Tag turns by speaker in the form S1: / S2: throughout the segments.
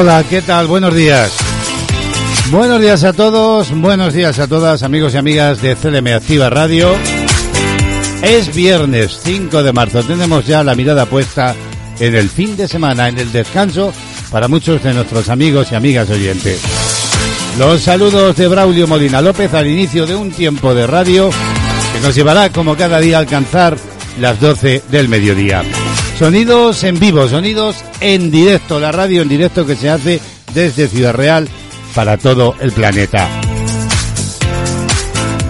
S1: Hola, ¿qué tal? Buenos días. Buenos días a todos, buenos días a todas, amigos y amigas de CLM Activa Radio. Es viernes 5 de marzo, tenemos ya la mirada puesta en el fin de semana, en el descanso para muchos de nuestros amigos y amigas oyentes. Los saludos de Braulio Molina López al inicio de un tiempo de radio que nos llevará como cada día a alcanzar las 12 del mediodía. Sonidos en vivo, sonidos en directo, la radio en directo que se hace desde Ciudad Real para todo el planeta.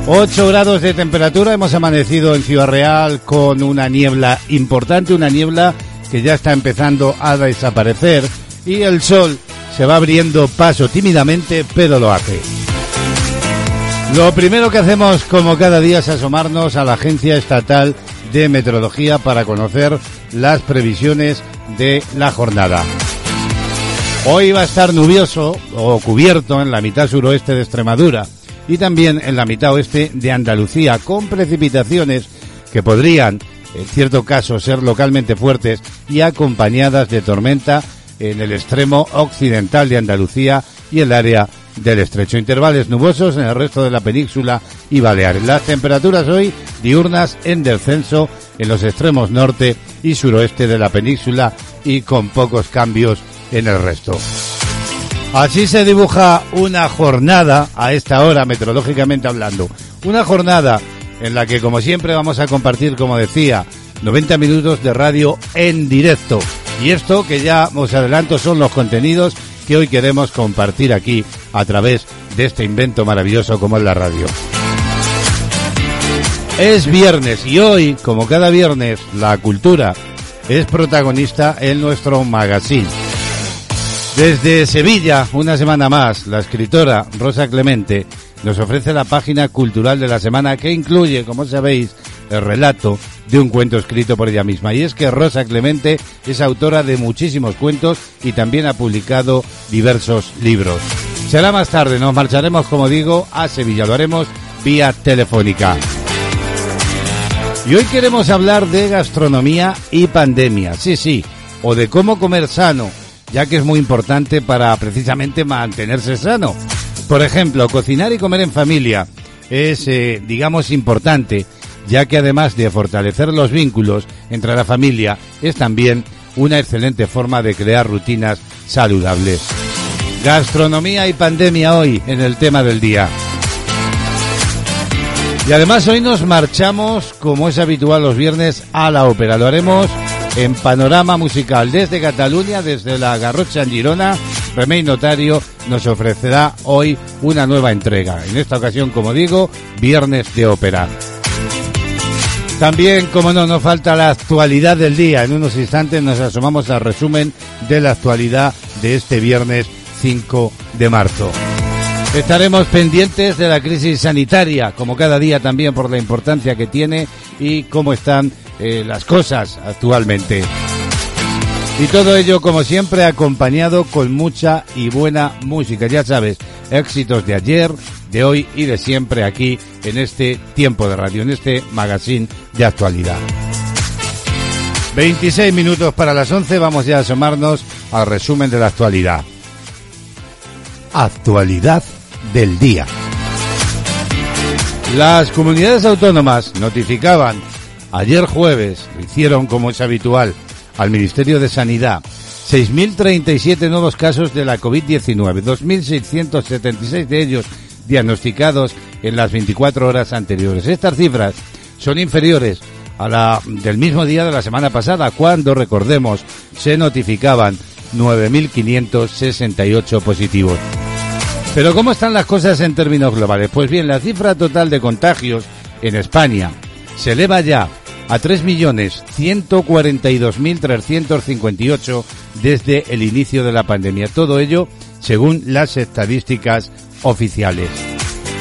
S1: 8 grados de temperatura, hemos amanecido en Ciudad Real con una niebla importante, una niebla que ya está empezando a desaparecer y el sol se va abriendo paso tímidamente, pero lo hace. Lo primero que hacemos como cada día es asomarnos a la Agencia Estatal de Meteorología para conocer las previsiones de la jornada. Hoy va a estar nubioso o cubierto en la mitad suroeste de Extremadura y también en la mitad oeste de Andalucía, con precipitaciones que podrían, en cierto caso, ser localmente fuertes y acompañadas de tormenta en el extremo occidental de Andalucía y el área del estrecho. Intervalos nubosos en el resto de la península y Baleares. Las temperaturas hoy diurnas en descenso en los extremos norte y suroeste de la península y con pocos cambios en el resto. Así se dibuja una jornada a esta hora, meteorológicamente hablando. Una jornada en la que, como siempre, vamos a compartir, como decía, 90 minutos de radio en directo. Y esto que ya os adelanto son los contenidos que hoy queremos compartir aquí a través de este invento maravilloso como es la radio. Es viernes y hoy, como cada viernes, la cultura es protagonista en nuestro magazine. Desde Sevilla, una semana más, la escritora Rosa Clemente nos ofrece la página cultural de la semana que incluye, como sabéis, el relato de un cuento escrito por ella misma. Y es que Rosa Clemente es autora de muchísimos cuentos y también ha publicado diversos libros. Será más tarde, nos marcharemos, como digo, a Sevilla. Lo haremos vía telefónica. Y hoy queremos hablar de gastronomía y pandemia. Sí, sí. O de cómo comer sano, ya que es muy importante para precisamente mantenerse sano. Por ejemplo, cocinar y comer en familia es, eh, digamos, importante, ya que además de fortalecer los vínculos entre la familia, es también una excelente forma de crear rutinas saludables. Gastronomía y pandemia hoy en el tema del día. Y además hoy nos marchamos, como es habitual los viernes, a la ópera. Lo haremos en panorama musical desde Cataluña, desde la Garrocha en Girona. Remey Notario nos ofrecerá hoy una nueva entrega. En esta ocasión, como digo, viernes de ópera. También, como no, nos falta la actualidad del día. En unos instantes nos asomamos al resumen de la actualidad de este viernes 5 de marzo. Estaremos pendientes de la crisis sanitaria, como cada día también por la importancia que tiene y cómo están eh, las cosas actualmente. Y todo ello, como siempre, acompañado con mucha y buena música. Ya sabes, éxitos de ayer, de hoy y de siempre aquí en este tiempo de radio, en este magazine de actualidad. 26 minutos para las 11, vamos ya a asomarnos al resumen de la actualidad. Actualidad del día. Las comunidades autónomas notificaban ayer jueves, lo hicieron como es habitual, al Ministerio de Sanidad 6.037 nuevos casos de la COVID-19, 2.676 de ellos diagnosticados en las 24 horas anteriores. Estas cifras son inferiores a la del mismo día de la semana pasada, cuando, recordemos, se notificaban 9.568 positivos. Pero ¿cómo están las cosas en términos globales? Pues bien, la cifra total de contagios en España se eleva ya a 3.142.358 desde el inicio de la pandemia. Todo ello según las estadísticas oficiales.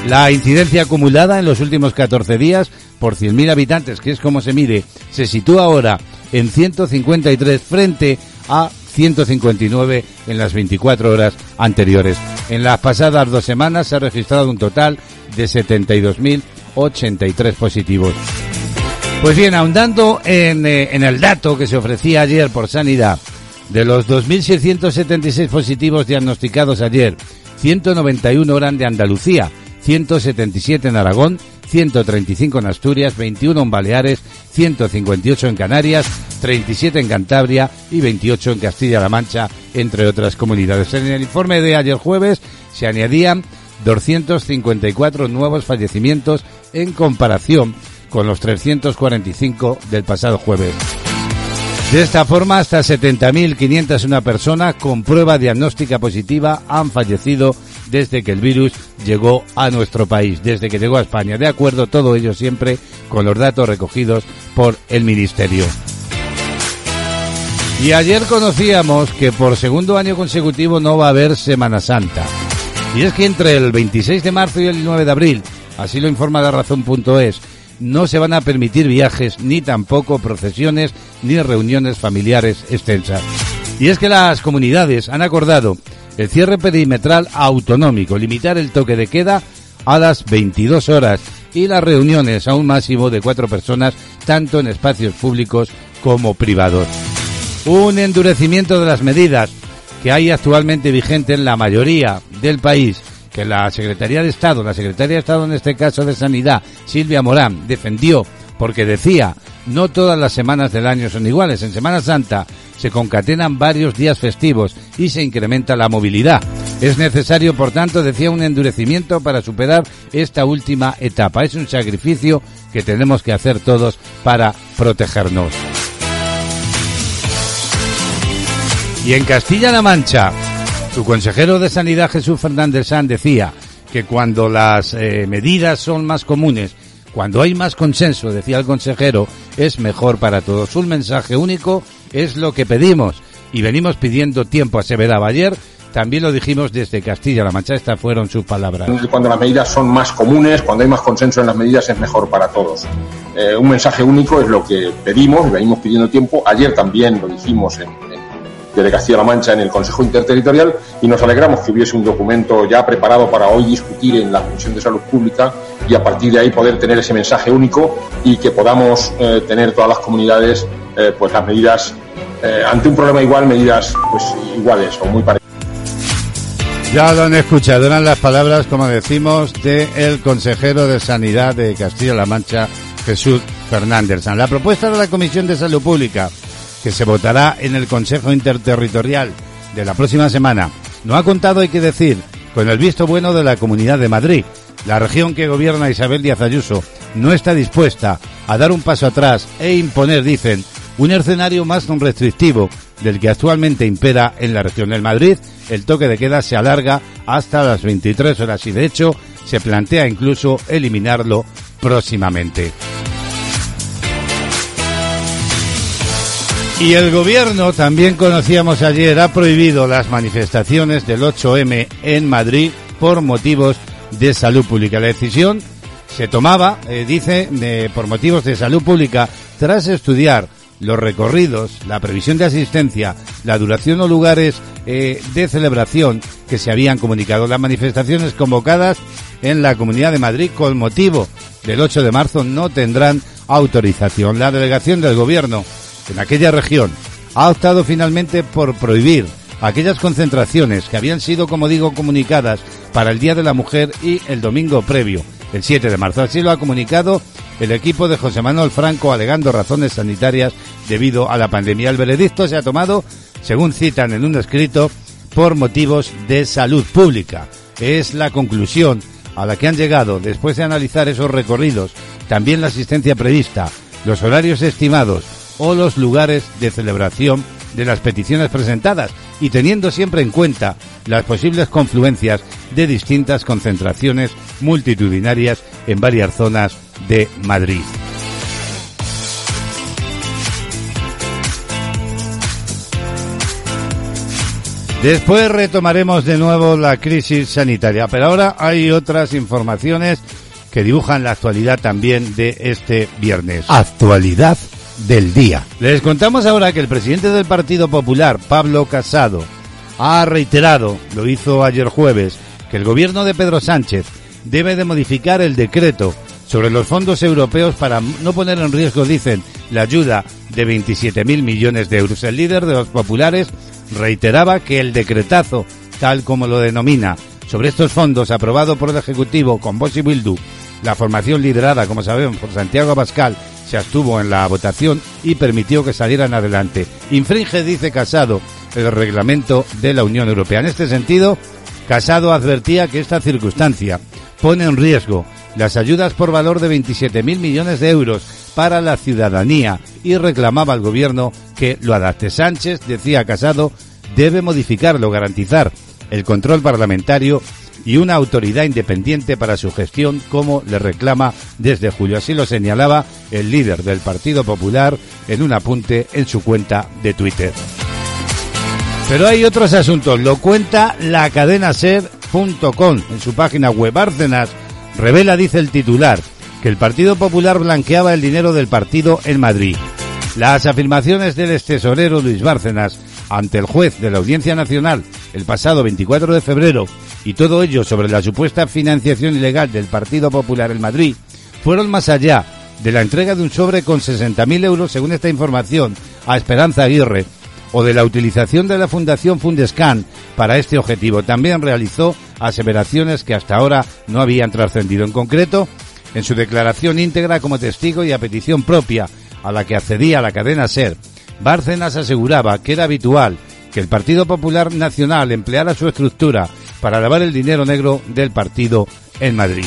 S1: La incidencia acumulada en los últimos 14 días por 100.000 habitantes, que es como se mide, se sitúa ahora en 153 frente a 159 en las 24 horas anteriores. En las pasadas dos semanas se ha registrado un total de 72.083 positivos. Pues bien, ahondando en, eh, en el dato que se ofrecía ayer por Sanidad, De los 2.676 positivos diagnosticados ayer, 191 eran de Andalucía, 177 en Aragón, 135 en Asturias, 21 en Baleares, 158 en Canarias, 37 en Cantabria y 28 en Castilla-La Mancha, entre otras comunidades. En el informe de ayer jueves se añadían 254 nuevos fallecimientos en comparación con los 345 del pasado jueves. De esta forma, hasta 70.501 personas con prueba diagnóstica positiva han fallecido desde que el virus llegó a nuestro país, desde que llegó a España. De acuerdo, todo ello siempre con los datos recogidos por el Ministerio. Y ayer conocíamos que por segundo año consecutivo no va a haber Semana Santa. Y es que entre el 26 de marzo y el 9 de abril, así lo informa la razón.es, no se van a permitir viajes ni tampoco procesiones ni reuniones familiares extensas. Y es que las comunidades han acordado el cierre perimetral autonómico, limitar el toque de queda a las 22 horas y las reuniones a un máximo de cuatro personas, tanto en espacios públicos como privados. Un endurecimiento de las medidas que hay actualmente vigente en la mayoría del país que la Secretaría de Estado, la Secretaria de Estado en este caso de Sanidad, Silvia Morán, defendió porque decía, no todas las semanas del año son iguales. En Semana Santa se concatenan varios días festivos y se incrementa la movilidad. Es necesario, por tanto, decía, un endurecimiento para superar esta última etapa. Es un sacrificio que tenemos que hacer todos para protegernos. Y en Castilla-La Mancha, su consejero de Sanidad, Jesús Fernández San, decía que cuando las eh, medidas son más comunes, cuando hay más consenso, decía el consejero, es mejor para todos. Un mensaje único es lo que pedimos y venimos pidiendo tiempo, aseveraba ayer. También lo dijimos desde Castilla-La Mancha, estas fueron sus palabras.
S2: Cuando las medidas son más comunes, cuando hay más consenso en las medidas, es mejor para todos. Eh, un mensaje único es lo que pedimos venimos pidiendo tiempo. Ayer también lo dijimos en, de Castilla-La Mancha en el Consejo Interterritorial y nos alegramos que hubiese un documento ya preparado para hoy discutir en la Comisión de Salud Pública y a partir de ahí poder tener ese mensaje único y que podamos eh, tener todas las comunidades eh, pues las medidas eh, ante un problema igual medidas pues iguales o muy parecidas.
S1: Ya lo han escuchado, eran las palabras, como decimos, del consejero de Sanidad de Castilla-La Mancha, Jesús Fernández. La propuesta de la Comisión de Salud Pública que se votará en el Consejo Interterritorial de la próxima semana, no ha contado, hay que decir, con el visto bueno de la Comunidad de Madrid. La región que gobierna Isabel Díaz Ayuso no está dispuesta a dar un paso atrás e imponer, dicen, un escenario más restrictivo del que actualmente impera en la región. del Madrid, el toque de queda se alarga hasta las 23 horas y, de hecho, se plantea incluso eliminarlo próximamente. Y el gobierno, también conocíamos ayer, ha prohibido las manifestaciones del 8M en Madrid por motivos de salud pública. La decisión se tomaba, eh, dice, por motivos de salud pública, tras estudiar los recorridos, la previsión de asistencia, la duración o lugares eh, de celebración que se habían comunicado. Las manifestaciones convocadas en la Comunidad de Madrid con motivo del 8 de marzo no tendrán autorización. La delegación del Gobierno en aquella región ha optado finalmente por prohibir aquellas concentraciones que habían sido, como digo, comunicadas para el Día de la Mujer y el domingo previo, el 7 de marzo. Así lo ha comunicado el equipo de José Manuel Franco alegando razones sanitarias debido a la pandemia. El veredicto se ha tomado, según citan en un escrito, por motivos de salud pública. Es la conclusión a la que han llegado después de analizar esos recorridos, también la asistencia prevista, los horarios estimados, o los lugares de celebración de las peticiones presentadas y teniendo siempre en cuenta las posibles confluencias de distintas concentraciones multitudinarias en varias zonas de Madrid. Después retomaremos de nuevo la crisis sanitaria, pero ahora hay otras informaciones que dibujan la actualidad también de este viernes. Actualidad del día. Les contamos ahora que el presidente del Partido Popular, Pablo Casado, ha reiterado, lo hizo ayer jueves, que el gobierno de Pedro Sánchez debe de modificar el decreto sobre los fondos europeos para no poner en riesgo, dicen, la ayuda de 27.000 millones de euros. El líder de los populares reiteraba que el decretazo, tal como lo denomina, sobre estos fondos aprobado por el Ejecutivo con voz y Bildu, la formación liderada, como sabemos, por Santiago Pascal, se abstuvo en la votación y permitió que salieran adelante. Infringe, dice Casado, el reglamento de la Unión Europea. En este sentido, Casado advertía que esta circunstancia pone en riesgo las ayudas por valor de 27.000 millones de euros para la ciudadanía y reclamaba al gobierno que lo adapte. Sánchez, decía Casado, debe modificarlo, garantizar el control parlamentario y una autoridad independiente para su gestión como le reclama desde julio. Así lo señalaba el líder del Partido Popular en un apunte en su cuenta de Twitter. Pero hay otros asuntos, lo cuenta la cadena ser.com en su página web. Bárcenas revela, dice el titular, que el Partido Popular blanqueaba el dinero del partido en Madrid. Las afirmaciones del extesorero Luis Bárcenas ante el juez de la Audiencia Nacional el pasado 24 de febrero y todo ello sobre la supuesta financiación ilegal del Partido Popular en Madrid fueron más allá de la entrega de un sobre con 60.000 euros, según esta información, a Esperanza Aguirre, o de la utilización de la Fundación Fundescan para este objetivo. También realizó aseveraciones que hasta ahora no habían trascendido. En concreto, en su declaración íntegra como testigo y a petición propia a la que accedía la cadena SER, Bárcenas aseguraba que era habitual que el Partido Popular Nacional empleara su estructura para lavar el dinero negro del partido en Madrid.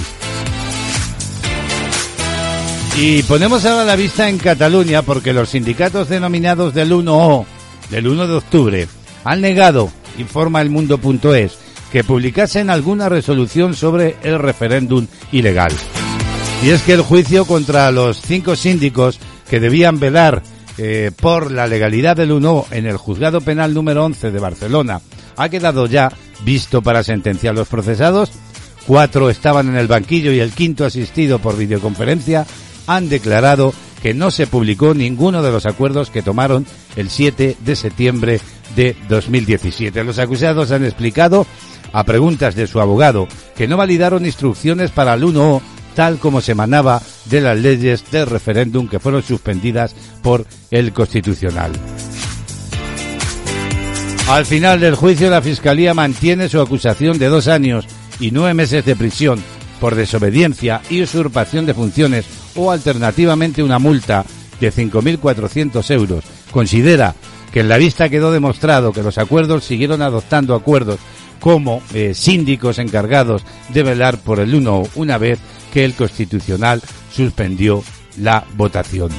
S1: Y ponemos ahora la vista en Cataluña porque los sindicatos denominados del 1O del 1 de octubre han negado, informa el mundo.es, que publicasen alguna resolución sobre el referéndum ilegal. Y es que el juicio contra los cinco síndicos que debían velar eh, por la legalidad del 1 en el juzgado penal número 11 de Barcelona ha quedado ya visto para sentenciar los procesados. Cuatro estaban en el banquillo y el quinto asistido por videoconferencia han declarado que no se publicó ninguno de los acuerdos que tomaron el 7 de septiembre de 2017. Los acusados han explicado a preguntas de su abogado que no validaron instrucciones para el 1O tal como se emanaba de las leyes del referéndum que fueron suspendidas por el Constitucional. Al final del juicio, la Fiscalía mantiene su acusación de dos años y nueve meses de prisión por desobediencia y usurpación de funciones o alternativamente una multa de 5.400 euros. Considera que en la vista quedó demostrado que los acuerdos siguieron adoptando acuerdos como eh, síndicos encargados de velar por el uno una vez que el Constitucional suspendió la votación.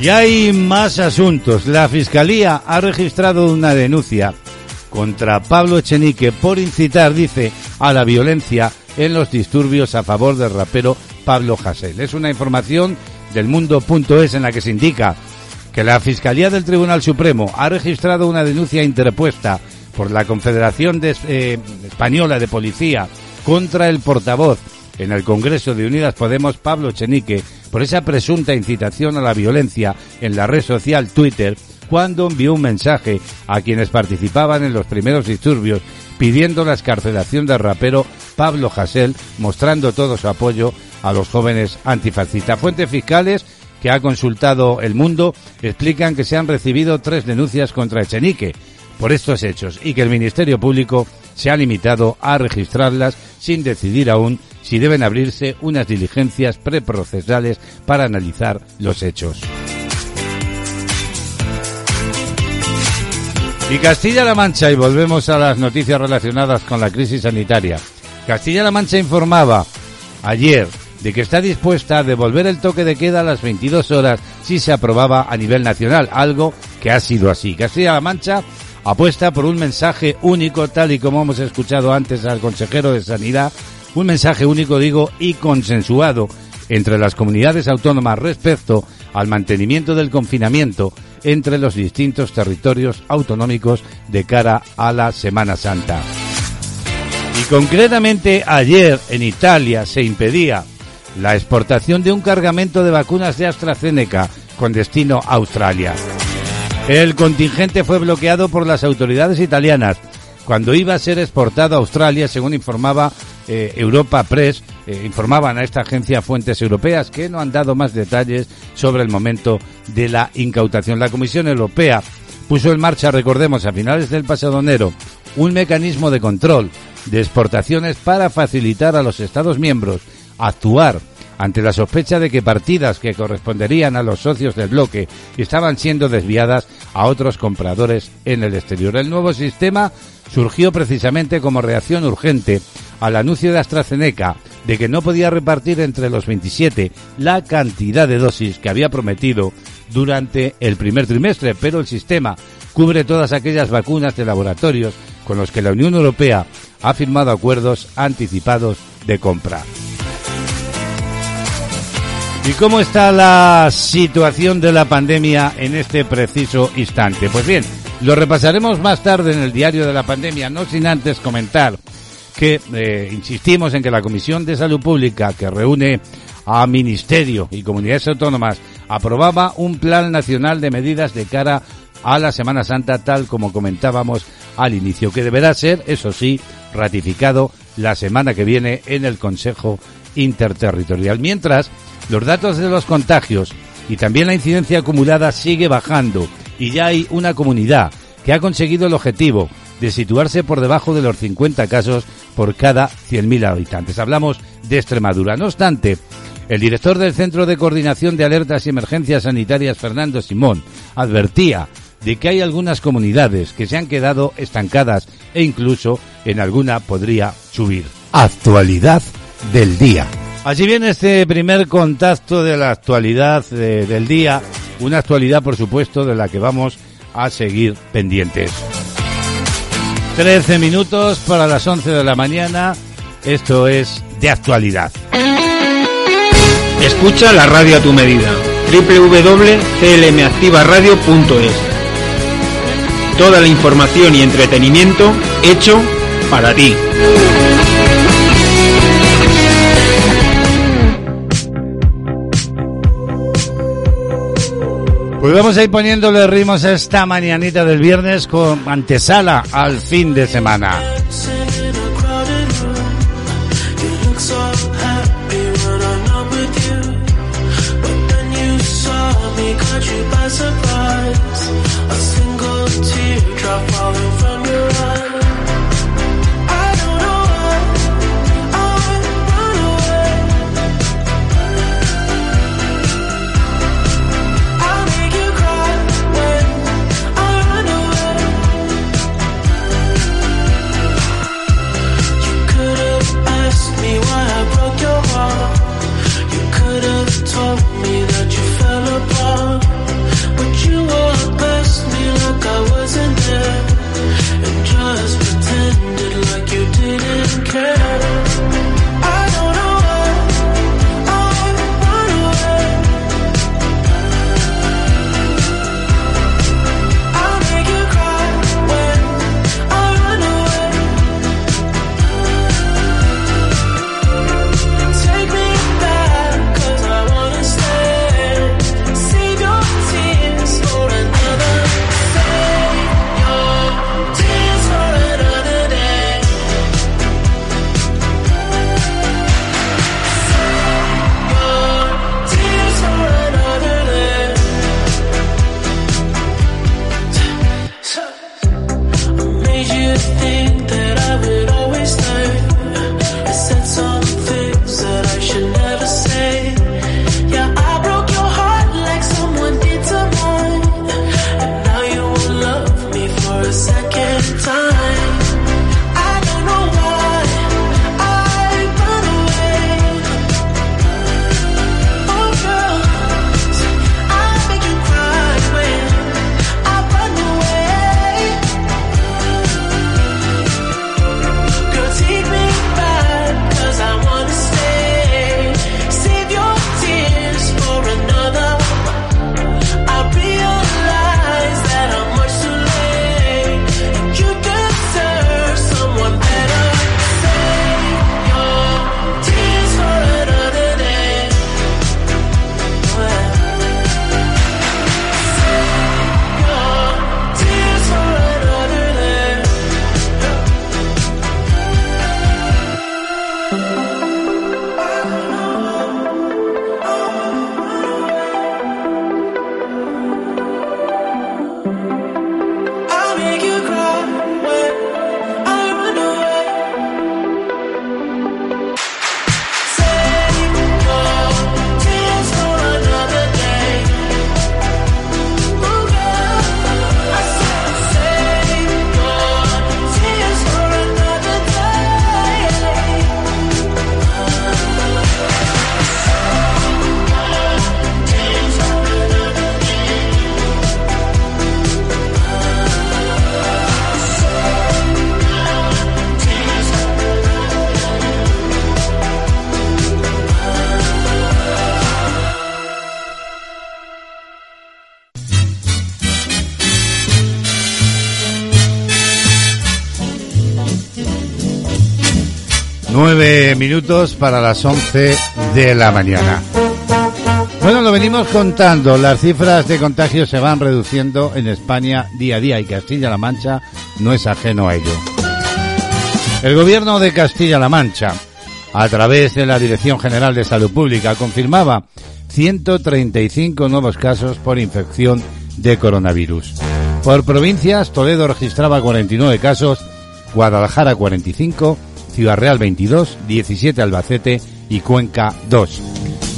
S1: Y hay más asuntos. La Fiscalía ha registrado una denuncia contra Pablo Echenique por incitar, dice, a la violencia en los disturbios a favor del rapero Pablo Hasél. Es una información del mundo.es en la que se indica que la Fiscalía del Tribunal Supremo ha registrado una denuncia interpuesta por la Confederación eh, Española de Policía contra el portavoz en el Congreso de Unidas Podemos, Pablo Echenique, por esa presunta incitación a la violencia en la red social Twitter cuando envió un mensaje a quienes participaban en los primeros disturbios pidiendo la escarcelación del rapero Pablo Hasél, mostrando todo su apoyo a los jóvenes antifascistas. Fuentes fiscales que ha consultado El Mundo explican que se han recibido tres denuncias contra Echenique por estos hechos y que el Ministerio Público se ha limitado a registrarlas sin decidir aún si deben abrirse unas diligencias preprocesales para analizar los hechos. Y Castilla-La Mancha, y volvemos a las noticias relacionadas con la crisis sanitaria. Castilla-La Mancha informaba ayer de que está dispuesta a devolver el toque de queda a las 22 horas si se aprobaba a nivel nacional, algo que ha sido así. Castilla-La Mancha apuesta por un mensaje único, tal y como hemos escuchado antes al consejero de Sanidad, un mensaje único, digo, y consensuado entre las comunidades autónomas respecto al mantenimiento del confinamiento entre los distintos territorios autonómicos de cara a la Semana Santa. Y concretamente ayer en Italia se impedía la exportación de un cargamento de vacunas de AstraZeneca con destino a Australia. El contingente fue bloqueado por las autoridades italianas cuando iba a ser exportado a Australia, según informaba eh, Europa Press, eh, informaban a esta agencia fuentes europeas que no han dado más detalles sobre el momento de la incautación. La Comisión Europea puso en marcha, recordemos, a finales del pasado enero, un mecanismo de control de exportaciones para facilitar a los Estados miembros actuar ante la sospecha de que partidas que corresponderían a los socios del bloque estaban siendo desviadas a otros compradores en el exterior. El nuevo sistema surgió precisamente como reacción urgente al anuncio de AstraZeneca de que no podía repartir entre los 27 la cantidad de dosis que había prometido durante el primer trimestre, pero el sistema cubre todas aquellas vacunas de laboratorios con los que la Unión Europea ha firmado acuerdos anticipados de compra. ¿Y cómo está la situación de la pandemia en este preciso instante? Pues bien, lo repasaremos más tarde en el diario de la pandemia, no sin antes comentar que eh, insistimos en que la Comisión de Salud Pública, que reúne a Ministerio y comunidades autónomas, aprobaba un plan nacional de medidas de cara a la Semana Santa, tal como comentábamos al inicio, que deberá ser, eso sí, ratificado la semana que viene en el Consejo Interterritorial. Mientras, los datos de los contagios y también la incidencia acumulada sigue bajando y ya hay una comunidad que ha conseguido el objetivo de situarse por debajo de los 50 casos por cada 100.000 habitantes. Hablamos de Extremadura. No obstante, el director del Centro de Coordinación de Alertas y Emergencias Sanitarias, Fernando Simón, advertía de que hay algunas comunidades que se han quedado estancadas e incluso en alguna podría subir. Actualidad del día. Así viene este primer contacto de la actualidad del día, una actualidad por supuesto de la que vamos a seguir pendientes. 13 minutos para las 11 de la mañana, esto es de actualidad.
S3: Escucha la radio a tu medida, www.clmactivaradio.es. Toda la información y entretenimiento hecho para ti.
S1: Pues vamos a ir poniéndole ritmos esta mañanita del viernes con antesala al fin de semana. Para las once de la mañana. Bueno, lo venimos contando. Las cifras de contagios se van reduciendo en España día a día y Castilla-La Mancha no es ajeno a ello. El gobierno de Castilla-La Mancha, a través de la Dirección General de Salud Pública, confirmaba 135 nuevos casos por infección de coronavirus. Por provincias, Toledo registraba 49 casos, Guadalajara 45, Ciudad Real 22, 17 Albacete y Cuenca 2.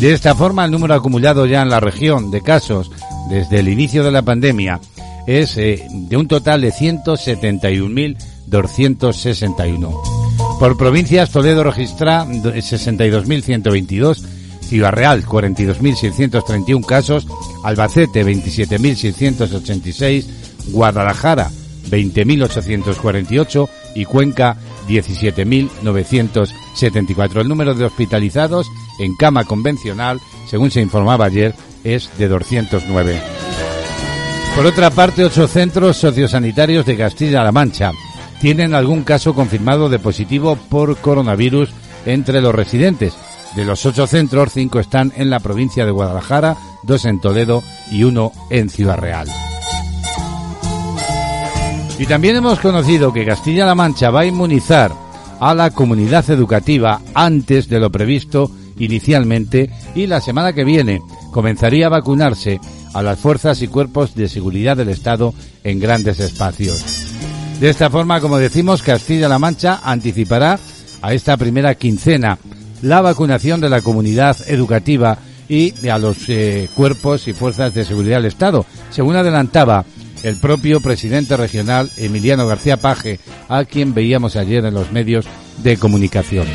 S1: De esta forma, el número acumulado ya en la región de casos desde el inicio de la pandemia es eh, de un total de 171.261. Por provincias, Toledo registra 62.122, Ciudad Real 42.631 casos, Albacete 27.686, Guadalajara 20.848 y Cuenca 17.974. El número de hospitalizados en cama convencional, según se informaba ayer, es de 209. Por otra parte, ocho centros sociosanitarios de Castilla-La Mancha tienen algún caso confirmado de positivo por coronavirus entre los residentes. De los ocho centros, cinco están en la provincia de Guadalajara, dos en Toledo y uno en Ciudad Real. Y también hemos conocido que Castilla-La Mancha va a inmunizar a la comunidad educativa antes de lo previsto inicialmente y la semana que viene comenzaría a vacunarse a las fuerzas y cuerpos de seguridad del Estado en grandes espacios. De esta forma, como decimos, Castilla-La Mancha anticipará a esta primera quincena la vacunación de la comunidad educativa y a los eh, cuerpos y fuerzas de seguridad del Estado, según adelantaba el propio presidente regional Emiliano García Paje, a quien veíamos ayer en los medios de comunicación.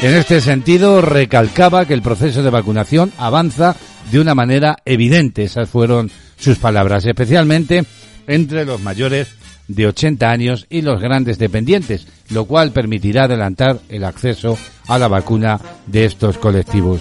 S1: En este sentido, recalcaba que el proceso de vacunación avanza de una manera evidente, esas fueron sus palabras, especialmente entre los mayores de 80 años y los grandes dependientes, lo cual permitirá adelantar el acceso a la vacuna de estos colectivos.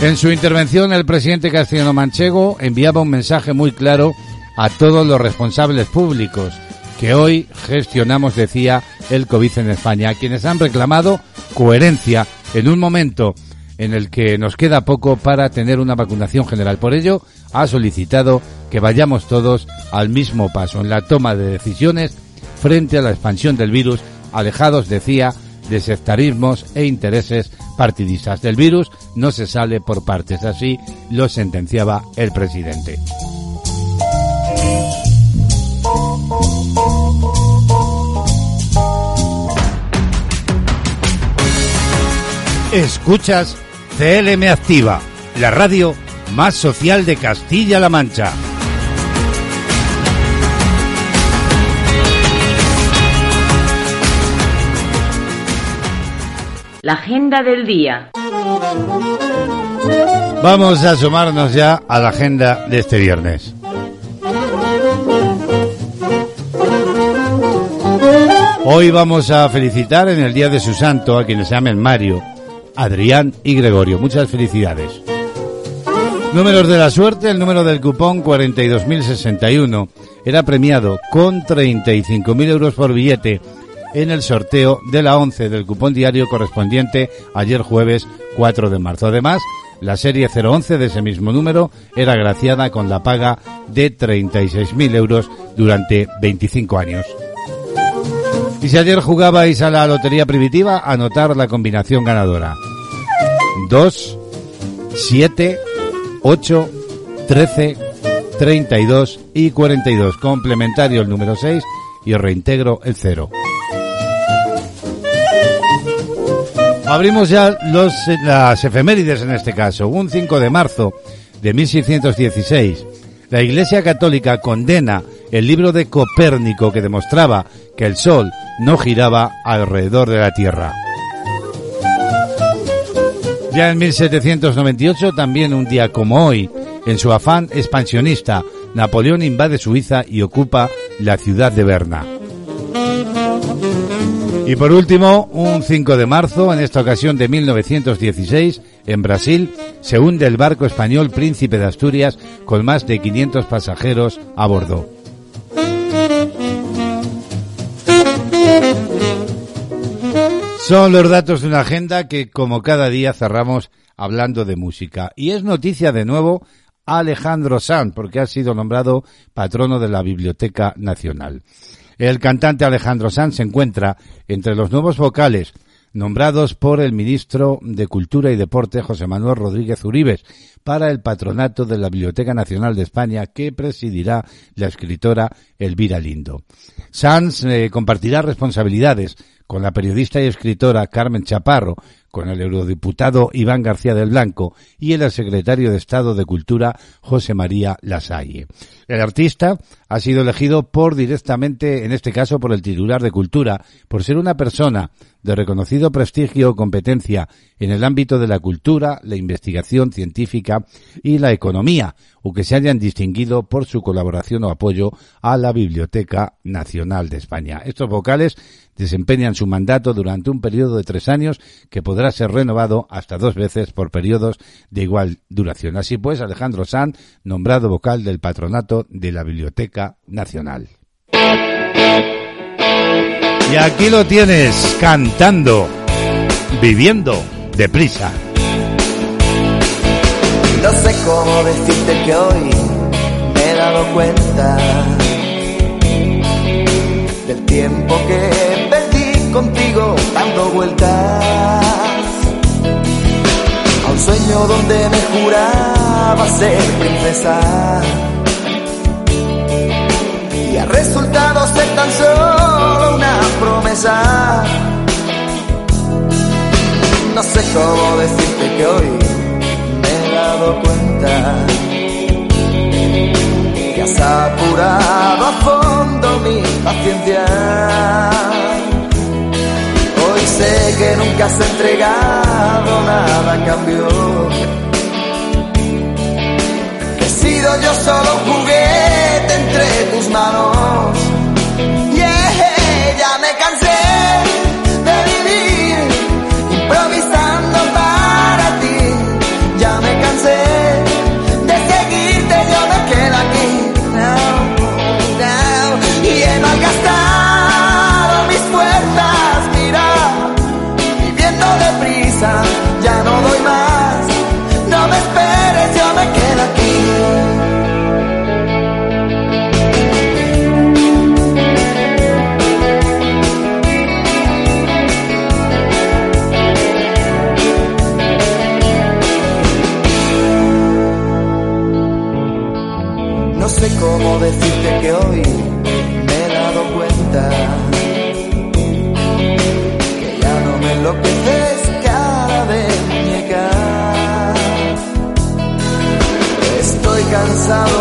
S1: En su intervención, el presidente castellano manchego enviaba un mensaje muy claro a todos los responsables públicos que hoy gestionamos, decía, el COVID en España, a quienes han reclamado coherencia en un momento en el que nos queda poco para tener una vacunación general. Por ello, ha solicitado que vayamos todos al mismo paso en la toma de decisiones frente a la expansión del virus, alejados, decía, de sectarismos e intereses partidistas. Del virus no se sale por partes, así lo sentenciaba el presidente. Escuchas CLM Activa, la radio más social de Castilla-La Mancha.
S4: La agenda del día.
S1: Vamos a sumarnos ya a la agenda de este viernes. Hoy vamos a felicitar en el día de su santo a quienes se llamen Mario, Adrián y Gregorio. Muchas felicidades. Números de la suerte, el número del cupón 42.061 era premiado con 35.000 euros por billete en el sorteo de la 11 del cupón diario correspondiente ayer jueves 4 de marzo. Además, la serie 011 de ese mismo número era agraciada con la paga de 36.000 euros durante 25 años. Y si ayer jugabais a la lotería primitiva, anotar la combinación ganadora. 2, 7, 8, 13, 32 y 42. Complementario el número 6 y reintegro el 0. Abrimos ya los, las efemérides en este caso. Un 5 de marzo de 1616, la Iglesia Católica condena el libro de Copérnico que demostraba que el Sol no giraba alrededor de la Tierra. Ya en 1798, también un día como hoy, en su afán expansionista, Napoleón invade Suiza y ocupa la ciudad de Berna. Y por último, un 5 de marzo, en esta ocasión de 1916, en Brasil, se hunde el barco español Príncipe de Asturias con más de 500 pasajeros a bordo. Son los datos de una agenda que, como cada día, cerramos hablando de música. Y es noticia de nuevo Alejandro Sanz, porque ha sido nombrado patrono de la Biblioteca Nacional. El cantante Alejandro Sanz se encuentra entre los nuevos vocales nombrados por el ministro de Cultura y Deporte José Manuel Rodríguez Uribes para el patronato de la Biblioteca Nacional de España que presidirá la escritora Elvira Lindo. Sanz eh, compartirá responsabilidades con la periodista y escritora Carmen Chaparro, con el eurodiputado Iván García del Blanco y el secretario de Estado de Cultura José María Lasalle. El artista ha sido elegido por directamente, en este caso por el titular de Cultura, por ser una persona de reconocido prestigio o competencia en el ámbito de la cultura, la investigación científica y la economía, o que se hayan distinguido por su colaboración o apoyo a la Biblioteca Nacional de España. Estos vocales desempeñan su mandato durante un periodo de tres años que podrá ser renovado hasta dos veces por periodos de igual duración. Así pues, Alejandro Sanz, nombrado vocal del patronato de la Biblioteca Nacional. Y aquí lo tienes, cantando, viviendo deprisa.
S5: No sé cómo decirte que hoy me he dado cuenta del tiempo que perdí contigo dando vueltas a un sueño donde me juraba ser princesa y ha resultado ser tan solo una promesa. No sé cómo decirte que hoy me he dado cuenta que has apurado a fondo mi paciencia. Hoy sé que nunca has entregado nada a cambio. He sido yo solo un juguete entre tus manos. Que hoy me he dado cuenta que ya no me enloqueces cara de muñeca. Estoy cansado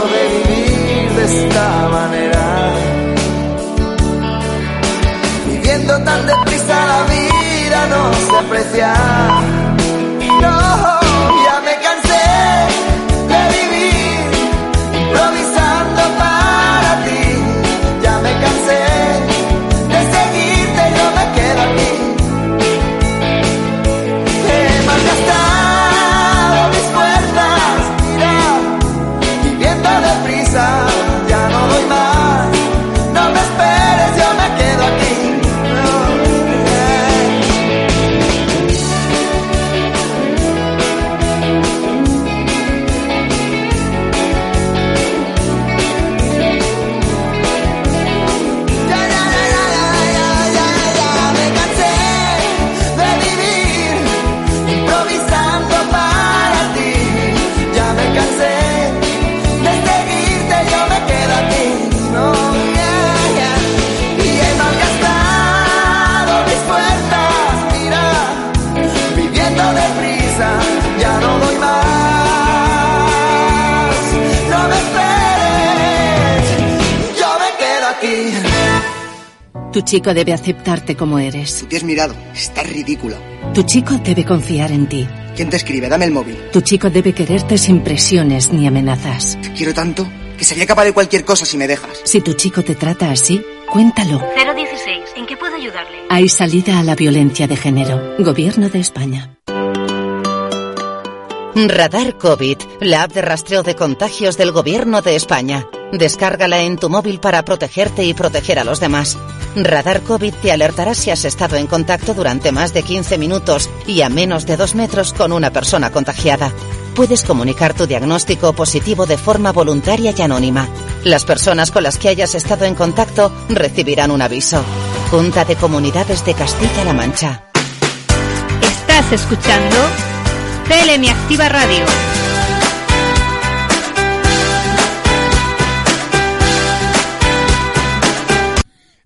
S6: Tu chico debe aceptarte como eres.
S7: Tú te has mirado. Estás ridícula.
S6: Tu chico debe confiar en ti.
S7: ¿Quién te escribe? Dame el móvil.
S6: Tu chico debe quererte sin presiones ni amenazas.
S7: Te quiero tanto que sería capaz de cualquier cosa si me dejas.
S6: Si tu chico te trata así, cuéntalo.
S8: 016. ¿En qué puedo ayudarle?
S6: Hay salida a la violencia de género. Gobierno de España.
S9: Radar COVID, la app de rastreo de contagios del Gobierno de España. Descárgala en tu móvil para protegerte y proteger a los demás. Radar COVID te alertará si has estado en contacto durante más de 15 minutos y a menos de 2 metros con una persona contagiada. Puedes comunicar tu diagnóstico positivo de forma voluntaria y anónima. Las personas con las que hayas estado en contacto recibirán un aviso. Junta de Comunidades de Castilla-La Mancha.
S8: Estás escuchando Activa Radio.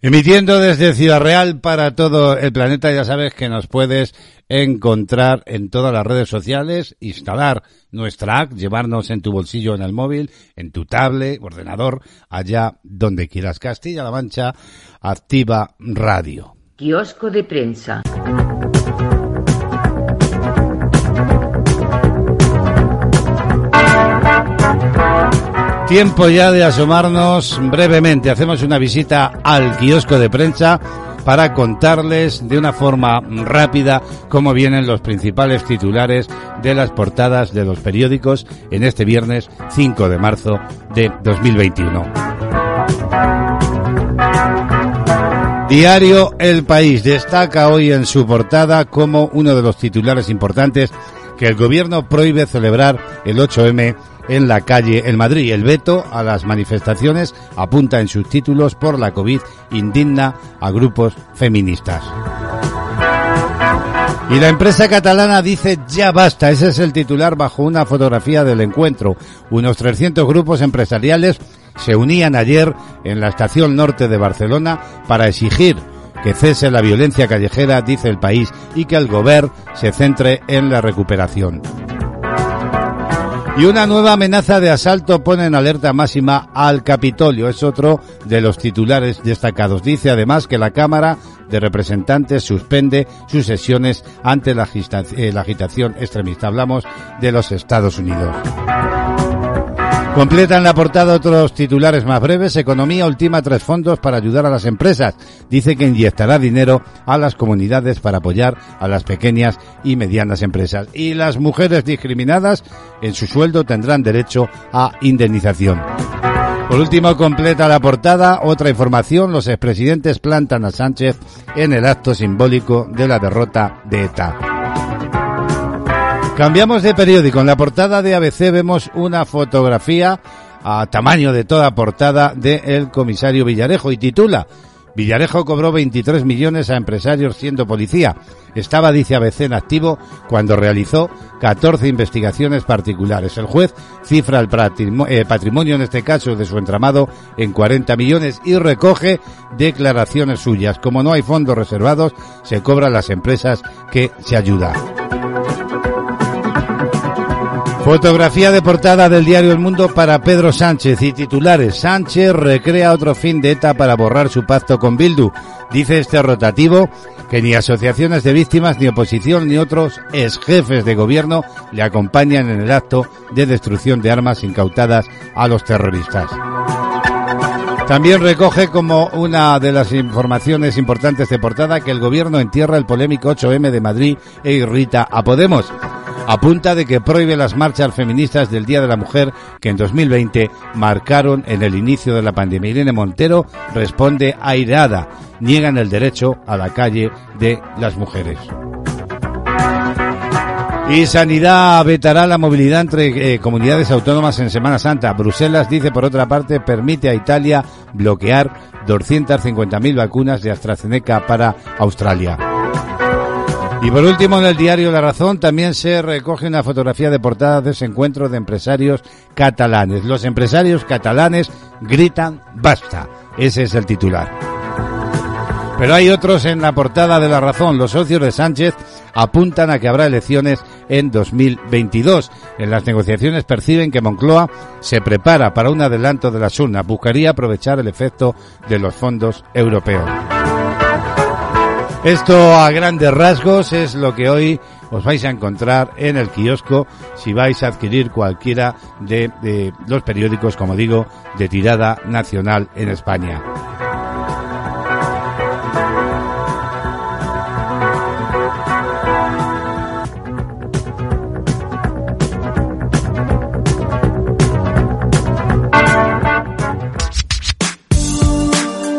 S1: Emitiendo desde Ciudad Real para todo el planeta, ya sabes que nos puedes encontrar en todas las redes sociales, instalar nuestra app, llevarnos en tu bolsillo en el móvil, en tu tablet, ordenador, allá donde quieras. Castilla-La Mancha, activa radio.
S4: Kiosco de prensa.
S1: Tiempo ya de asomarnos brevemente. Hacemos una visita al kiosco de prensa para contarles de una forma rápida cómo vienen los principales titulares de las portadas de los periódicos en este viernes 5 de marzo de 2021. Diario El País destaca hoy en su portada como uno de los titulares importantes que el gobierno prohíbe celebrar el 8M en la calle en Madrid. El veto a las manifestaciones apunta en sus títulos por la COVID indigna a grupos feministas. Y la empresa catalana dice ya basta, ese es el titular bajo una fotografía del encuentro. Unos 300 grupos empresariales se unían ayer en la estación norte de Barcelona para exigir que cese la violencia callejera, dice el país, y que el gobierno se centre en la recuperación. Y una nueva amenaza de asalto pone en alerta máxima al Capitolio. Es otro de los titulares destacados. Dice además que la Cámara de Representantes suspende sus sesiones ante la, eh, agitación extremista. Hablamos de los Estados Unidos. Completan la portada otros titulares más breves. Economía ultima tres fondos para ayudar a las empresas. Dice que inyectará dinero a las comunidades para apoyar a las pequeñas y medianas empresas. Y las mujeres discriminadas en su sueldo tendrán derecho a indemnización. Por último, completa la portada otra información. Los expresidentes plantan a Sánchez en el acto simbólico de la derrota de ETA. Cambiamos de periódico. En la portada de ABC vemos una fotografía a tamaño de toda portada del comisario Villarejo y titula Villarejo cobró 23 millones a empresarios siendo policía. Estaba, dice ABC, en activo cuando realizó 14 investigaciones particulares. El juez cifra el eh, patrimonio, en este caso, de su entramado en 40 millones y recoge declaraciones suyas. Como no hay fondos reservados, se cobran las empresas que se ayudan. Fotografía de portada del diario El Mundo para Pedro Sánchez y titulares. Sánchez recrea otro fin de ETA para borrar su pacto con Bildu. Dice este rotativo que ni asociaciones de víctimas, ni oposición, ni otros ex jefes de gobierno le acompañan en el acto de destrucción de armas incautadas a los terroristas. También recoge como una de las informaciones importantes de portada que el gobierno entierra el polémico 8M de Madrid e irrita a Podemos apunta de que prohíbe las marchas feministas del Día de la Mujer que en 2020 marcaron en el inicio de la pandemia. Irene Montero responde airada, niegan el derecho a la calle de las mujeres. Y Sanidad vetará la movilidad entre eh, comunidades autónomas en Semana Santa. Bruselas dice, por otra parte, permite a Italia bloquear 250.000 vacunas de AstraZeneca para Australia. Y por último, en el diario La Razón también se recoge una fotografía de portada de ese encuentro de empresarios catalanes. Los empresarios catalanes gritan basta. Ese es el titular. Pero hay otros en la portada de La Razón. Los socios de Sánchez apuntan a que habrá elecciones en 2022. En las negociaciones perciben que Moncloa se prepara para un adelanto de las urnas. Buscaría aprovechar el efecto de los fondos europeos. Esto a grandes rasgos es lo que hoy os vais a encontrar en el kiosco si vais a adquirir cualquiera de, los periódicos, como digo, de tirada nacional en España.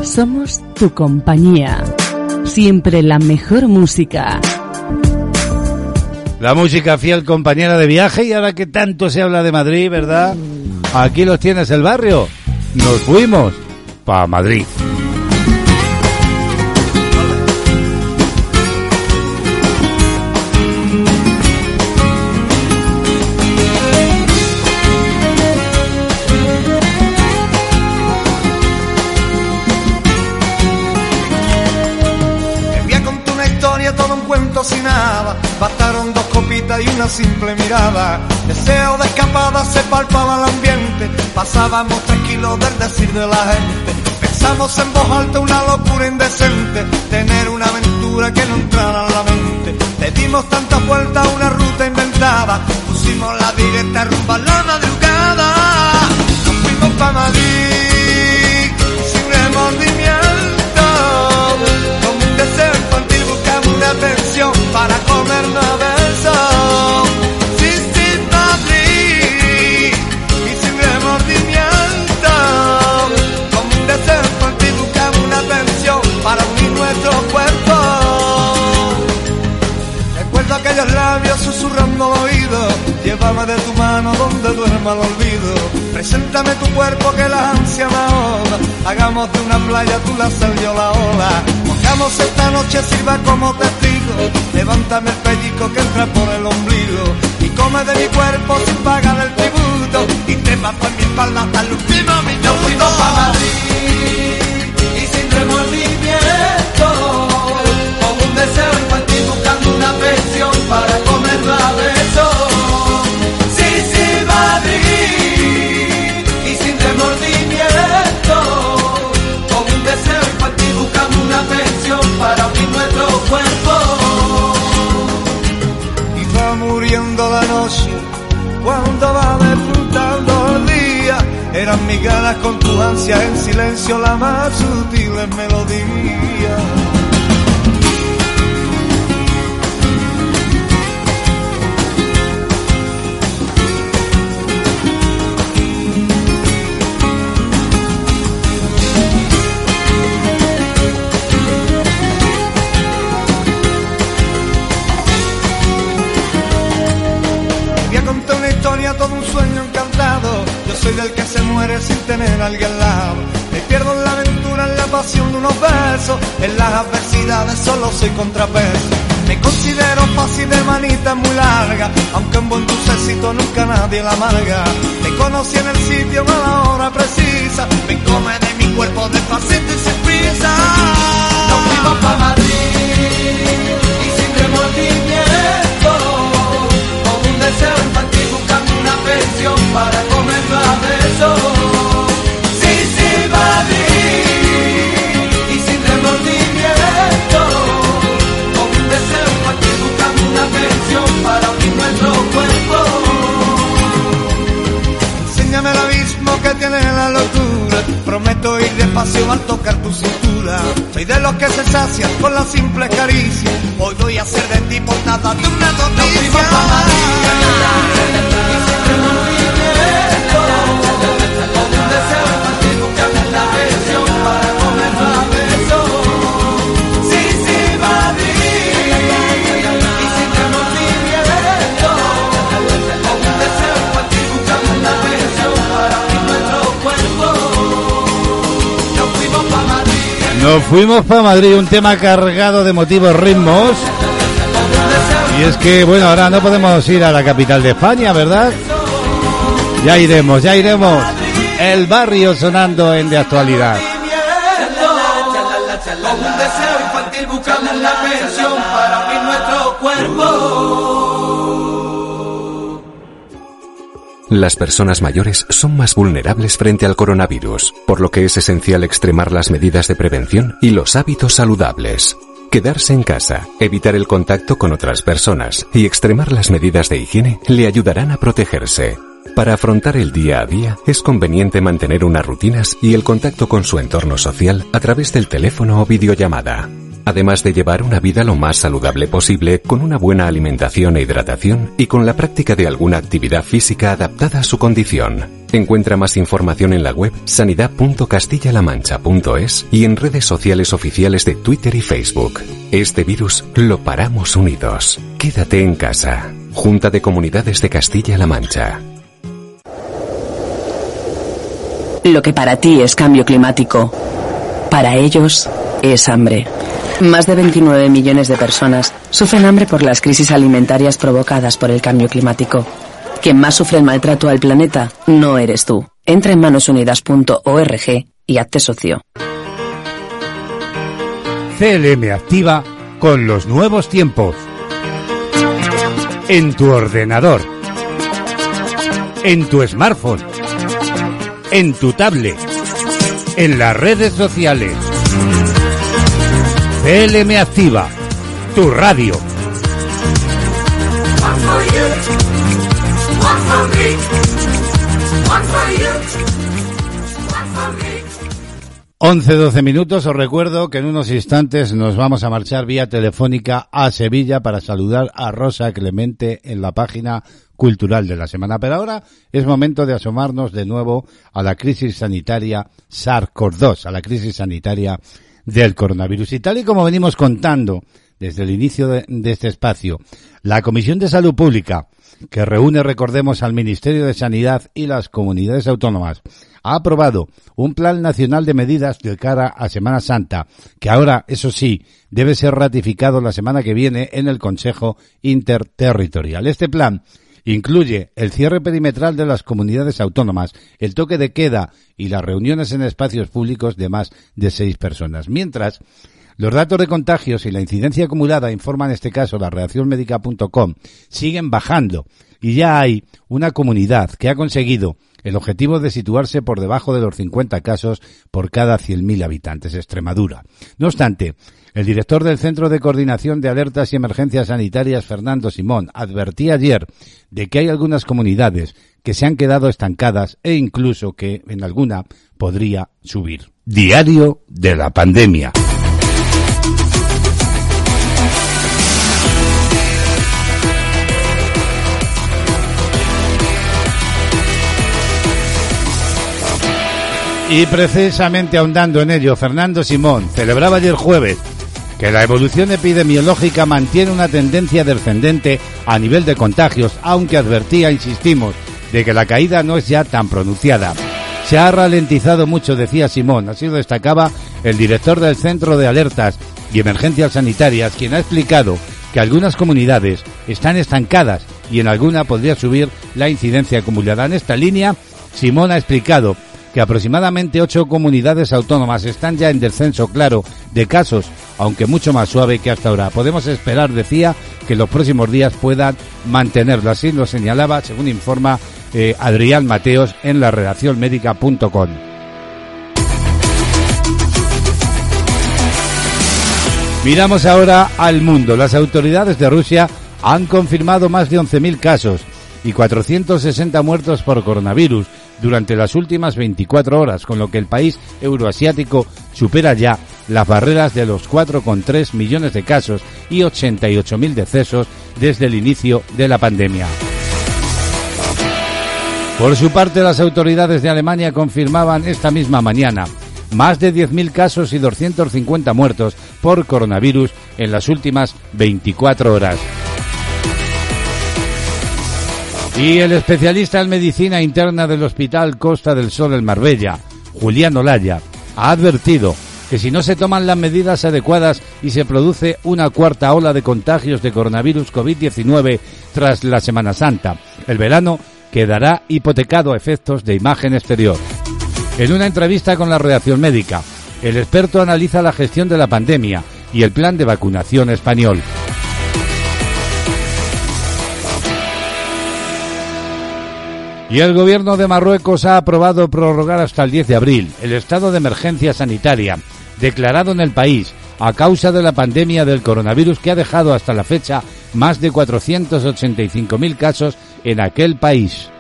S10: Somos tu compañía. Siempre la mejor música.
S1: La música fiel compañera de viaje y ahora que tanto se habla de Madrid, ¿verdad? Aquí los tienes el barrio. Nos fuimos para Madrid.
S11: Una simple mirada. Deseo de escapada se palpaba el ambiente. Pasábamos tranquilos del decir de la gente. Pensamos en voz alta una locura indecente. Tener una aventura que no entrara en la mente. Te dimos tantas vueltas a una ruta inventada. Pusimos la directa rumba a la madrugada. Nos fuimos pa' Madrid sin remordimiento. Con un deseo infantil buscamos una pensión para comernos a Llévame de tu mano donde duerma el olvido. Preséntame tu cuerpo que la ansia me ahoga. Hagamos de una playa tú la sal yo la ola. Pongamos esta noche sirva como testigo. Levántame el pellico que entra por el ombligo. Y come de mi cuerpo sin pagar el tributo. Y trepa por mi espalda hasta el último minuto. Fuimos pa' Madrid y sin remordimiento. Con un deseo infantil buscando una pensión para comernos a besos. Para unir nuestro cuerpo. Y va muriendo la noche cuando va disfrutando el día. Eran mis ganas con tu ansia en silencio la más sutil melodía. Yo soy del que se muere sin tener a alguien al lado. Me pierdo en la aventura, en la pasión de unos besos. En las adversidades solo soy contrapeso. Me considero fácil de manita muy larga, aunque en buen dulcecito nunca nadie la amarga. Te conocí en el sitio a la hora precisa. Me come de mi cuerpo despacito y sin prisa. Nos fuimos pa' Madrid y sin remordimiento. Con un deseo infantil buscando una pensión para Sí, sí, Madrid y sin remordimiento. Con un deseo infantil buscando una pensión para unir nuestro cuerpo. Enséñame el abismo que tiene la locura. Prometo ir despacio al tocar tu cintura. Soy de los que se sacian con la simple caricia. Hoy voy a hacer de ti portada de una noticia.
S1: Nos fuimos para Madrid, un tema cargado de emotivos ritmos. Y es que, bueno, ahora no podemos ir a la capital de España, ¿verdad? Ya iremos, ya iremos. El barrio sonando en de actualidad.
S12: Con un deseo infantil buscamos la pensión para abrir nuestro cuerpo.
S13: Las personas mayores son más vulnerables frente al coronavirus, por lo que es esencial extremar las medidas de prevención y los hábitos saludables. Quedarse en casa, evitar el contacto con otras personas y extremar las medidas de higiene le ayudarán a protegerse. Para afrontar el día a día es conveniente mantener unas rutinas y el contacto con su entorno social a través del teléfono o videollamada. Además de llevar una vida lo más saludable posible con una buena alimentación e hidratación y con la práctica de alguna actividad física adaptada a su condición. Encuentra más información en la web sanidad.castillalamancha.es y en redes sociales oficiales de Twitter y Facebook. Este virus lo paramos unidos. Quédate en casa. Junta de Comunidades de Castilla-La Mancha.
S14: Lo que para ti es cambio climático, para ellos es hambre. Más de 29 millones de personas sufren hambre por las crisis alimentarias provocadas por el cambio climático. Quien más sufre el maltrato al planeta no eres tú. Entra en manosunidas.org y hazte socio.
S1: CLM activa con los nuevos tiempos. En tu ordenador. En tu smartphone. En tu tablet. En las redes sociales. CLM activa. Tu radio. 11-12 minutos. Os recuerdo que en unos instantes nos vamos a marchar vía telefónica a Sevilla para saludar a Rosa Clemente en la página cultural de la semana. Pero ahora es momento de asomarnos de nuevo a la crisis sanitaria SARS-CoV-2, a la crisis sanitaria del coronavirus. Y tal y como venimos contando desde el inicio de, de este espacio, la Comisión de Salud Pública, que reúne, recordemos, al Ministerio de Sanidad y las comunidades autónomas, ha aprobado un plan nacional de medidas de cara a Semana Santa, que ahora, eso sí, debe ser ratificado la semana que viene en el Consejo Interterritorial. Este plan incluye el cierre perimetral de las comunidades autónomas, el toque de queda y las reuniones en espacios públicos de más de seis personas. Mientras, los datos de contagios y la incidencia acumulada, informa en este caso la redacciónmédica.com, siguen bajando y ya hay una comunidad que ha conseguido el objetivo de situarse por debajo de los 50 casos por cada 100.000 habitantes, Extremadura. No obstante, el director del Centro de Coordinación de Alertas y Emergencias Sanitarias, Fernando Simón, advertía ayer de que hay algunas comunidades que se han quedado estancadas e incluso que en alguna podría subir. Diario de la pandemia. Y precisamente ahondando en ello, Fernando Simón celebraba ayer jueves que la evolución epidemiológica mantiene una tendencia descendente a nivel de contagios, aunque advertía, insistimos, de que la caída no es ya tan pronunciada. Se ha ralentizado mucho, decía Simón, así lo destacaba el director del Centro de Alertas y Emergencias Sanitarias, quien ha explicado que algunas comunidades están estancadas y en alguna podría subir la incidencia acumulada. En esta línea, Simón ha explicado que aproximadamente ocho comunidades autónomas están ya en descenso claro de casos, aunque mucho más suave que hasta ahora. Podemos esperar, decía, que los próximos días puedan mantenerlo. Así lo señalaba, según informa eh, Adrián Mateos en la redacción médica.com. Miramos ahora al mundo. Las autoridades de Rusia han confirmado más de 11.000 casos y 460 muertos por coronavirus durante las últimas 24 horas, con lo que el país euroasiático supera ya las barreras de los 4,3 millones de casos y 88.000 decesos desde el inicio de la pandemia. Por su parte, las autoridades de Alemania confirmaban esta misma mañana más de 10.000 casos y 250 muertos por coronavirus en las últimas 24 horas. Y el especialista en medicina interna del Hospital Costa del Sol en Marbella, Julián Olaya, ha advertido que si no se toman las medidas adecuadas y se produce una cuarta ola de contagios de coronavirus COVID-19 tras la Semana Santa, el verano quedará hipotecado a efectos de imagen exterior. En una entrevista con la redacción médica, el experto analiza la gestión de la pandemia y el plan de vacunación español. Y el gobierno de Marruecos ha aprobado prorrogar hasta el 10 de abril el estado de emergencia sanitaria declarado en el país a causa de la pandemia del coronavirus que ha dejado hasta la fecha más de 485.000 casos en aquel país.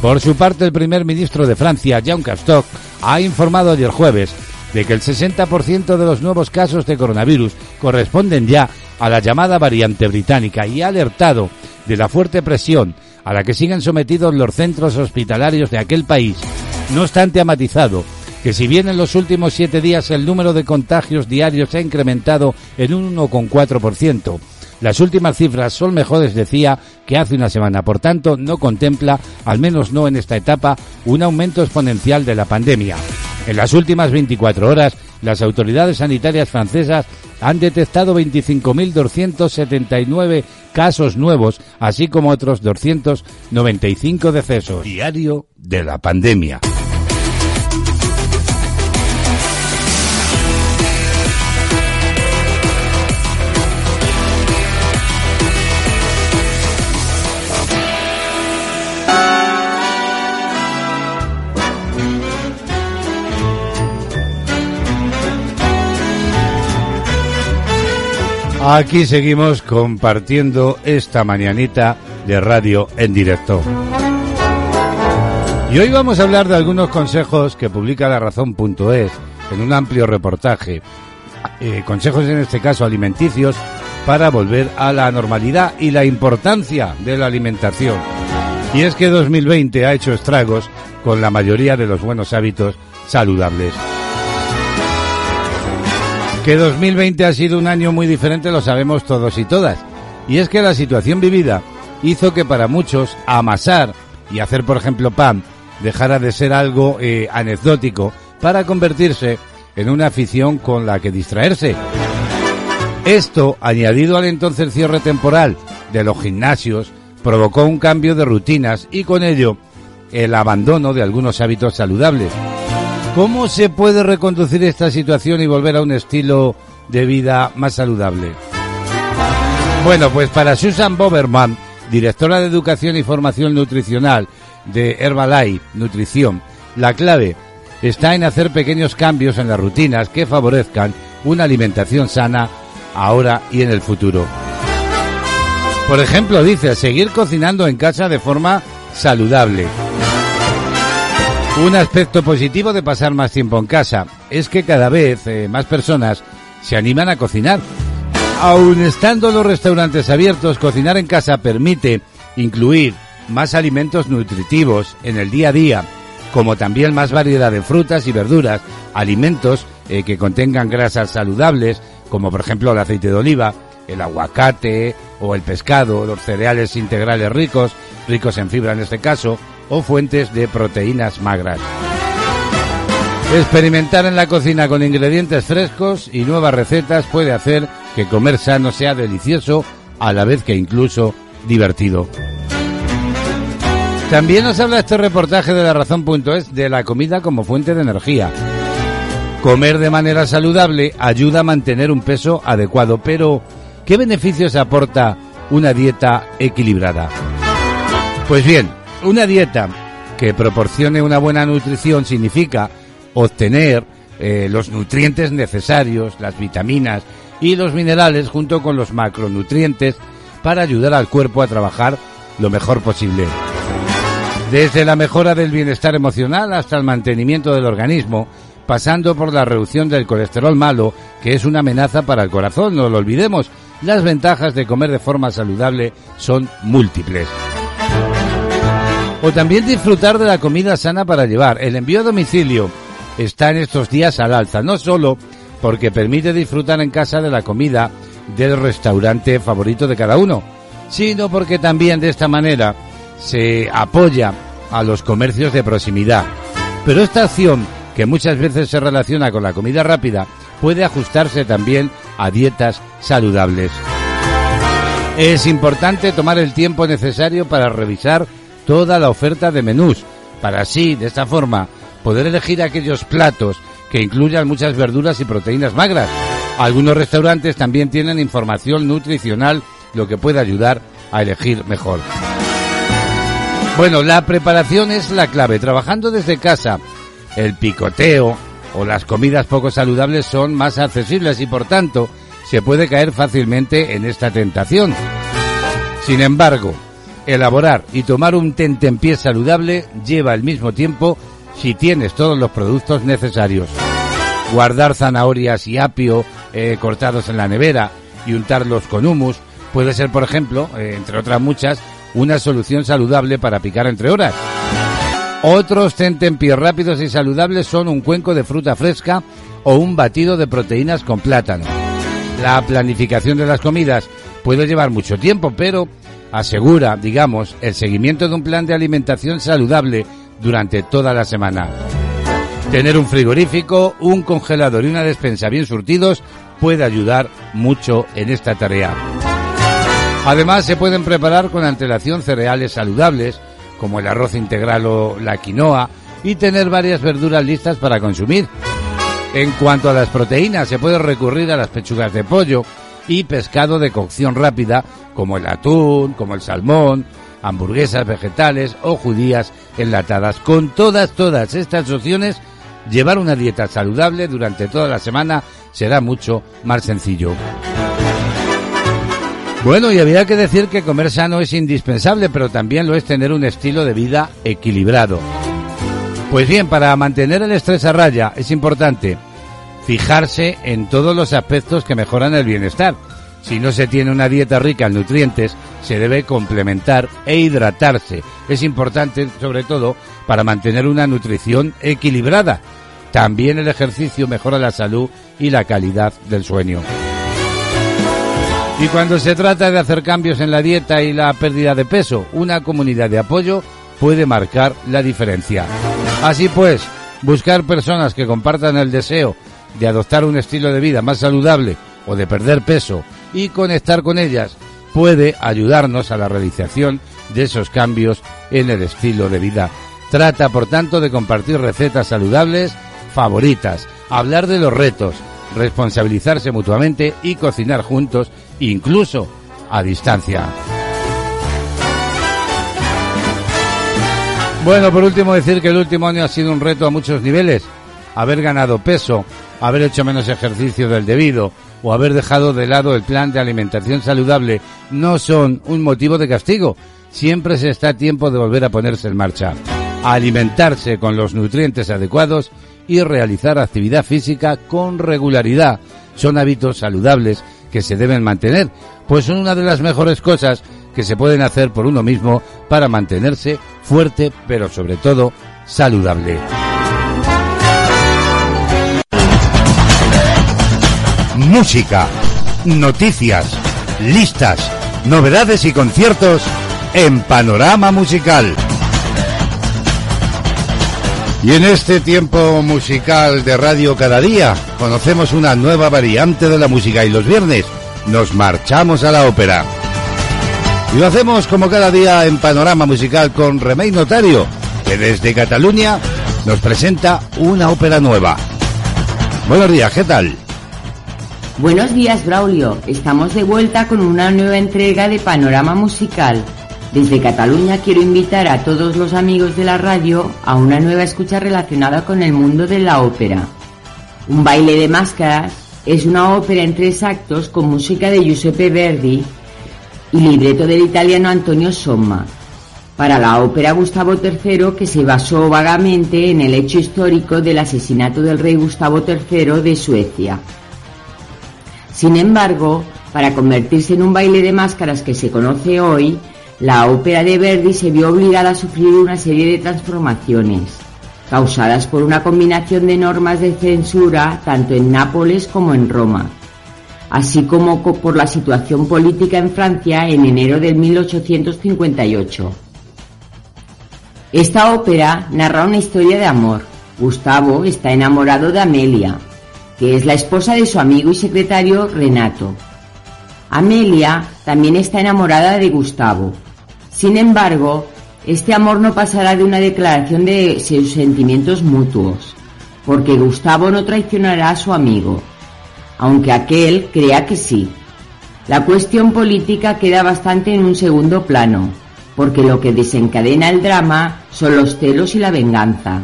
S1: Por su parte, el primer ministro de Francia, Jean Castoc, ha informado ayer jueves de que el 60% de los nuevos casos de coronavirus corresponden ya a la llamada variante británica y ha alertado de la fuerte presión a la que siguen sometidos los centros hospitalarios de aquel país. No obstante, ha matizado que si bien en los últimos siete días el número de contagios diarios se ha incrementado en un 1,4%, las últimas cifras son mejores, decía, que hace una semana. Por tanto, no contempla, al menos no en esta etapa, un aumento exponencial de la pandemia. En las últimas 24 horas, las autoridades sanitarias francesas han detectado 25.279 casos nuevos, así como otros 295 decesos. Diario de la pandemia. Aquí seguimos compartiendo esta mañanita de radio en directo. Y hoy vamos a hablar de algunos consejos que publica la razón.es en un amplio reportaje. Eh, consejos en este caso alimenticios para volver a la normalidad y la importancia de la alimentación. Y es que 2020 ha hecho estragos con la mayoría de los buenos hábitos saludables. Que 2020 ha sido un año muy diferente lo sabemos todos y todas. Y es que la situación vivida hizo que para muchos amasar y hacer, por ejemplo, pan dejara de ser algo eh, anecdótico para convertirse en una afición con la que distraerse. Esto, añadido al entonces cierre temporal de los gimnasios, provocó un cambio de rutinas y con ello el abandono de algunos hábitos saludables. ¿Cómo se puede reconducir esta situación y volver a un estilo de vida más saludable? Bueno, pues para Susan Boberman, directora de Educación y Formación Nutricional de Herbalife Nutrición, la clave está en hacer pequeños cambios en las rutinas que favorezcan una alimentación sana ahora y en el futuro. Por ejemplo, dice, seguir cocinando en casa de forma saludable. Un aspecto positivo de pasar más tiempo en casa es que cada vez eh, más personas se animan a cocinar. Aun estando los restaurantes abiertos, cocinar en casa permite incluir más alimentos nutritivos en el día a día, como también más variedad de frutas y verduras, alimentos eh, que contengan grasas saludables, como por ejemplo el aceite de oliva, el aguacate o el pescado, los cereales integrales ricos, ricos en fibra en este caso, o fuentes de proteínas magras. Experimentar en la cocina con ingredientes frescos y nuevas recetas puede hacer que comer sano sea delicioso a la vez que incluso divertido. También nos habla este reportaje de la razón.es de la comida como fuente de energía. Comer de manera saludable ayuda a mantener un peso adecuado, pero ¿qué beneficios aporta una dieta equilibrada? Pues bien, una dieta que proporcione una buena nutrición significa obtener eh, los nutrientes necesarios, las vitaminas y los minerales junto con los macronutrientes para ayudar al cuerpo a trabajar lo mejor posible. Desde la mejora del bienestar emocional hasta el mantenimiento del organismo, pasando por la reducción del colesterol malo, que es una amenaza para el corazón, no lo olvidemos. Las ventajas de comer de forma saludable son múltiples. O también disfrutar de la comida sana para llevar. El envío a domicilio está en estos días al alza, no solo porque permite disfrutar en casa de la comida del restaurante favorito de cada uno, sino porque también de esta manera se apoya a los comercios de proximidad. Pero esta acción, que muchas veces se relaciona con la comida rápida, puede ajustarse también a dietas saludables. Es importante tomar el tiempo necesario para revisar toda la oferta de menús, para así, de esta forma, poder elegir aquellos platos que incluyan muchas verduras y proteínas magras. Algunos restaurantes también tienen información nutricional, lo que puede ayudar a elegir mejor. Bueno, la preparación es la clave. Trabajando desde casa, el picoteo o las comidas poco saludables son más accesibles y por tanto se puede caer fácilmente en esta tentación. Sin embargo, elaborar y tomar un tentempié saludable lleva al mismo tiempo si tienes todos los productos necesarios. Guardar zanahorias y apio eh, cortados en la nevera y untarlos con humus puede ser, por ejemplo, eh, entre otras muchas, una solución saludable para picar entre horas. Otros tentempiés rápidos y saludables son un cuenco de fruta fresca o un batido de proteínas con plátano. La planificación de las comidas puede llevar mucho tiempo, pero asegura, digamos, el seguimiento de un plan de alimentación saludable durante toda la semana. Tener un frigorífico, un congelador y una despensa bien surtidos puede ayudar mucho en esta tarea. Además, se pueden preparar con antelación cereales saludables, como el arroz integral o la quinoa, y tener varias verduras listas para consumir. En cuanto a las proteínas, se puede recurrir a las pechugas de pollo y pescado de cocción rápida, como el atún, como el salmón, hamburguesas vegetales o judías enlatadas. Con todas, todas estas opciones, llevar una dieta saludable durante toda la semana será mucho más sencillo. Bueno, y había que decir que comer sano es indispensable, pero también lo es tener un estilo de vida equilibrado. Pues bien, para mantener el estrés a raya es importante fijarse en todos los aspectos que mejoran el bienestar. Si no se tiene una dieta rica en nutrientes, se debe complementar e hidratarse. Es importante, sobre todo, para mantener una nutrición equilibrada. También el ejercicio mejora la salud y la calidad del sueño. Y cuando se trata de hacer cambios en la dieta y la pérdida de peso, una comunidad de apoyo puede marcar la diferencia. Así pues, buscar personas que compartan el deseo de adoptar un estilo de vida más saludable o de perder peso y conectar con ellas puede ayudarnos a la realización de esos cambios en el estilo de vida. Trata, por tanto, de compartir recetas saludables favoritas, hablar de los retos, responsabilizarse mutuamente y cocinar juntos, incluso a distancia. Bueno, por último decir que el último año ha sido un reto a muchos niveles. Haber ganado peso, haber hecho menos ejercicio del debido o haber dejado de lado el plan de alimentación saludable no son un motivo de castigo. Siempre se está a tiempo de volver a ponerse en marcha. Alimentarse con los nutrientes adecuados y realizar actividad física con regularidad. Son hábitos saludables que se deben mantener, pues son una de las mejores cosas que se pueden hacer por uno mismo para mantenerse fuerte, pero sobre todo saludable. Música, noticias, listas, novedades y conciertos en Panorama Musical. Y en este tiempo musical de radio cada día conocemos una nueva variante de la música y los viernes nos marchamos a la ópera. Y lo hacemos como cada día en Panorama Musical con Remey Notario, que desde Cataluña nos presenta una ópera nueva. Buenos días, ¿qué tal?
S15: Buenos días, Braulio. Estamos de vuelta con una nueva entrega de Panorama Musical desde Cataluña quiero invitar a todos los amigos de la radio a una nueva escucha relacionada con el mundo de la ópera. Un baile de máscaras es una ópera en tres actos con música de Giuseppe Verdi y libreto del italiano Antonio Somma, para la ópera Gustavo III que se basó vagamente en el hecho histórico del asesinato del rey Gustavo III de Suecia. Sin embargo, para convertirse en un baile de máscaras que se conoce hoy, la ópera de Verdi se vio obligada a sufrir una serie de transformaciones, causadas por una combinación de normas de censura tanto en Nápoles como en Roma, así como por la situación política en Francia en enero de 1858. Esta ópera narra una historia de amor. Gustavo está enamorado de Amelia, que es la esposa de su amigo y secretario Renato. Amelia también está enamorada de Gustavo, sin embargo, este amor no pasará de una declaración de sus sentimientos mutuos. porque Gustavo no traicionará a su amigo, aunque aquel crea que sí. La cuestión política queda bastante en un segundo plano, porque lo que desencadena el drama son los celos y la venganza.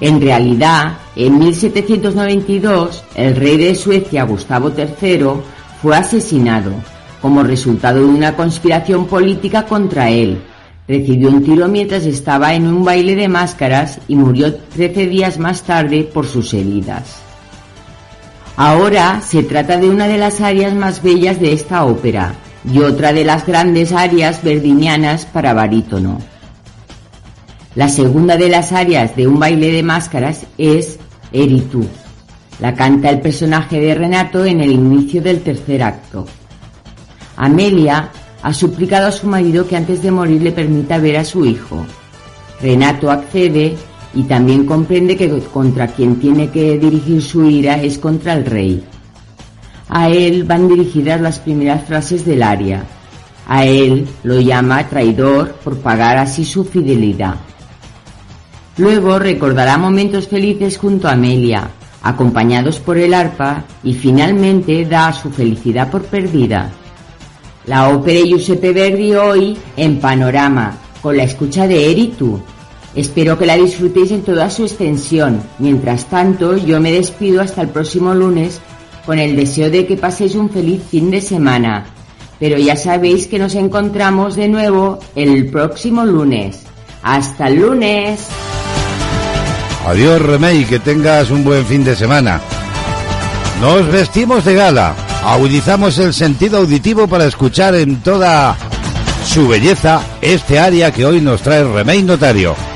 S15: En realidad, en 1792, el rey de Suecia, Gustavo III, fue asesinado como resultado de una conspiración política contra él. Recibió un tiro mientras estaba en un baile de máscaras y murió 13 días más tarde por sus heridas. Ahora se trata de una de las áreas más bellas de esta ópera y otra de las grandes áreas verdinianas para barítono. La segunda de las áreas de un baile de máscaras es Eritú. La canta el personaje de Renato en el inicio del tercer acto. Amelia ha suplicado a su marido que antes de morir le permita ver a su hijo. Renato accede y también comprende que contra quien tiene que dirigir su ira es contra el rey. A él van dirigidas las primeras frases del aria. A él lo llama traidor por pagar así su fidelidad. Luego recordará momentos felices junto a Amelia, acompañados por el arpa, y finalmente da su felicidad por perdida. La ópera Giuseppe Verdi hoy en Panorama, con la escucha de Eritu. Espero que la disfrutéis en toda su extensión. Mientras tanto, yo me despido hasta el próximo lunes con el deseo de que paséis un feliz fin de semana. Pero ya sabéis que nos encontramos de nuevo el próximo lunes. Hasta el lunes.
S16: Adiós, Remey, que tengas un buen fin de semana. Nos vestimos de gala, agudizamos el sentido auditivo para escuchar en toda su belleza este área que hoy nos trae Remey Notario.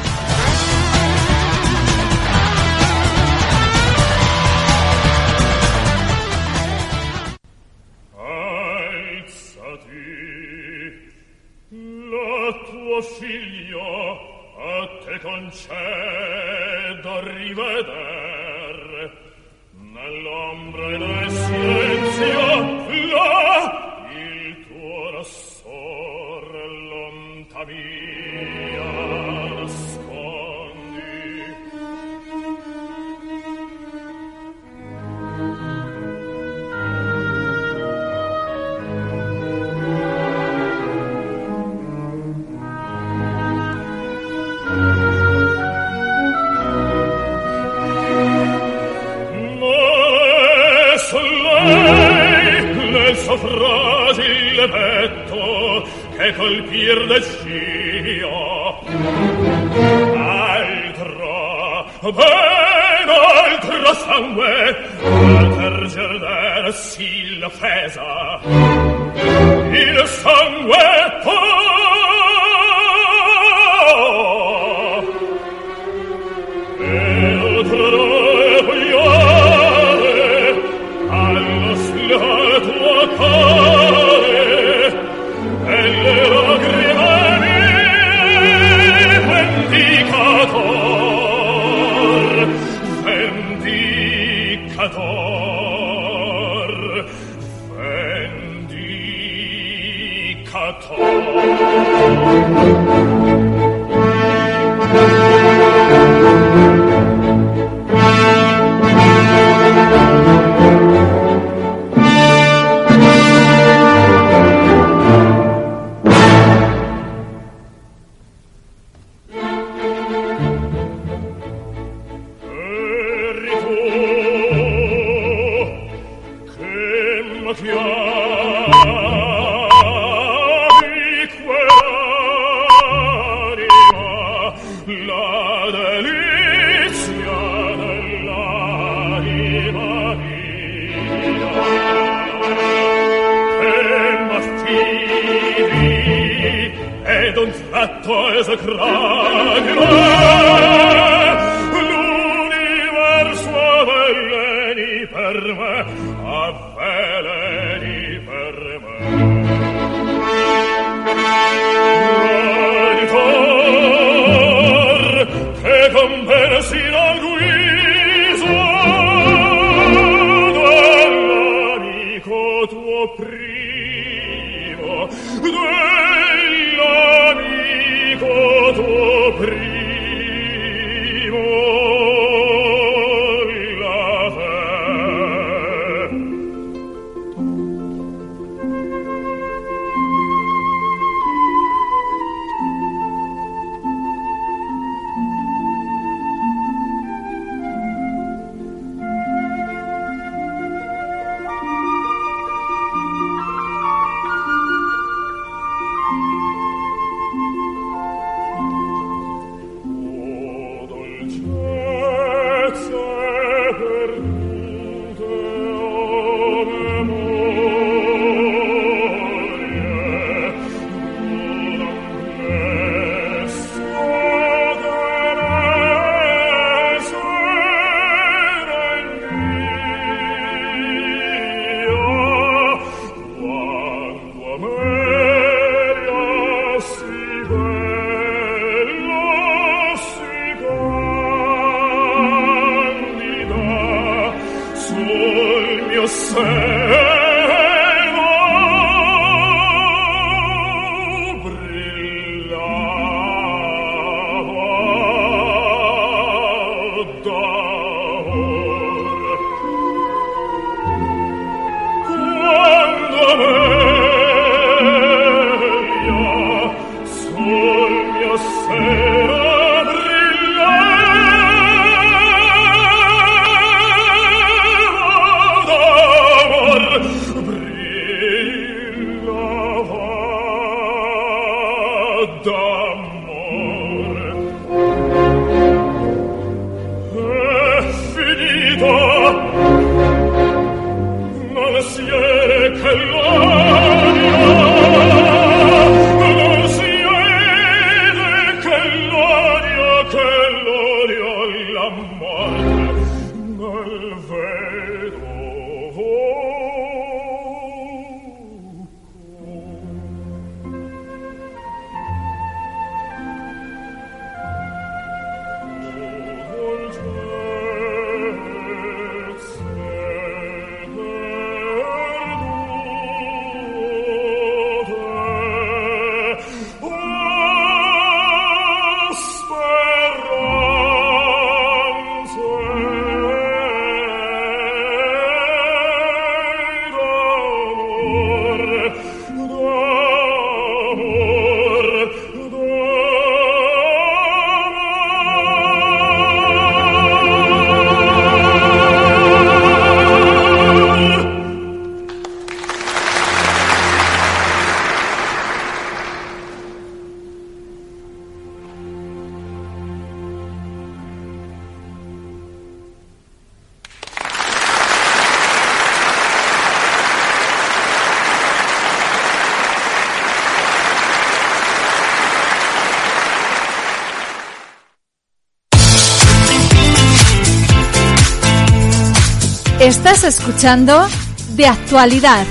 S17: De Actualidad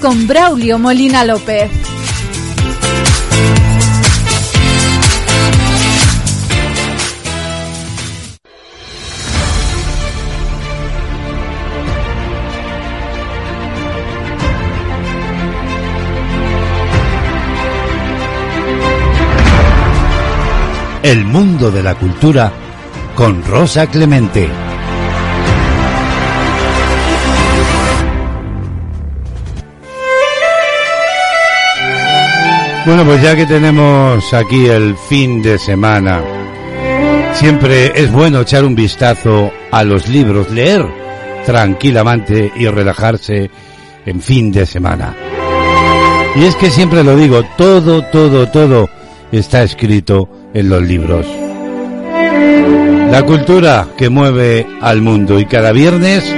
S17: con Braulio Molina López.
S1: El mundo de la cultura con Rosa Clemente. Bueno, pues ya que tenemos aquí el fin de semana, siempre es bueno echar un vistazo a los libros, leer tranquilamente y relajarse en fin de semana. Y es que siempre lo digo, todo, todo, todo está escrito en los libros. La cultura que mueve al mundo y cada viernes,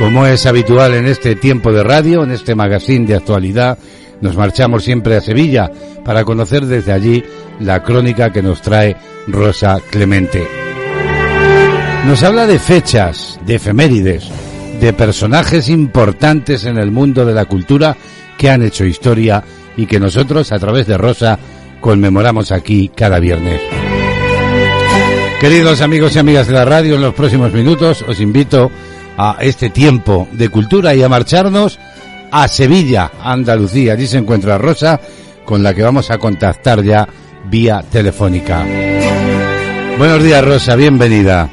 S1: como es habitual en este tiempo de radio, en este magazine de actualidad, nos marchamos siempre a Sevilla para conocer desde allí la crónica que nos trae Rosa Clemente. Nos habla de fechas, de efemérides, de personajes importantes en el mundo de la cultura que han hecho historia y que nosotros a través de Rosa conmemoramos aquí cada viernes. Queridos amigos y amigas de la radio, en los próximos minutos os invito a este tiempo de cultura y a marcharnos a Sevilla, Andalucía. Allí se encuentra Rosa, con la que vamos a contactar ya vía telefónica. Buenos días, Rosa, bienvenida.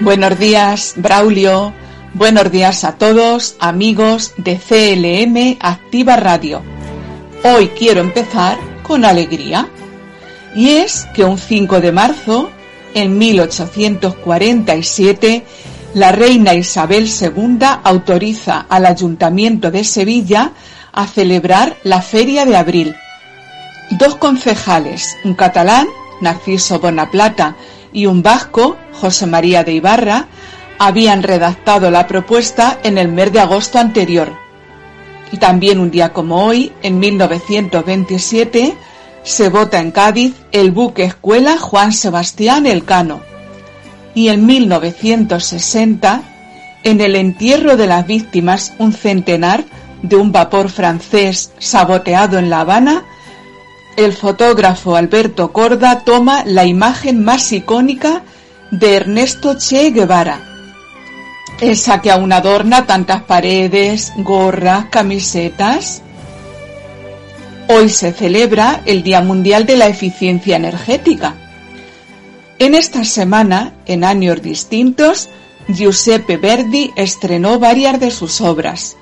S18: Buenos días, Braulio. Buenos días a todos, amigos de CLM Activa Radio. Hoy quiero empezar con alegría. Y es que un 5 de marzo, en 1847, la reina Isabel II autoriza al Ayuntamiento de Sevilla a celebrar la Feria de Abril. Dos concejales, un catalán, Narciso Bonaplata, y un vasco, José María de Ibarra, habían redactado la propuesta en el mes de agosto anterior. Y también un día como hoy, en 1927, se vota en Cádiz el buque escuela Juan Sebastián Elcano y en 1960, en el entierro de las víctimas un centenar de un vapor francés saboteado en La Habana, el fotógrafo Alberto Corda toma la imagen más icónica de Ernesto Che Guevara. Esa que aún adorna tantas paredes, gorras, camisetas. Hoy se celebra el Día Mundial de la Eficiencia Energética. En esta semana, en años distintos, Giuseppe Verdi estrenó varias de sus obras.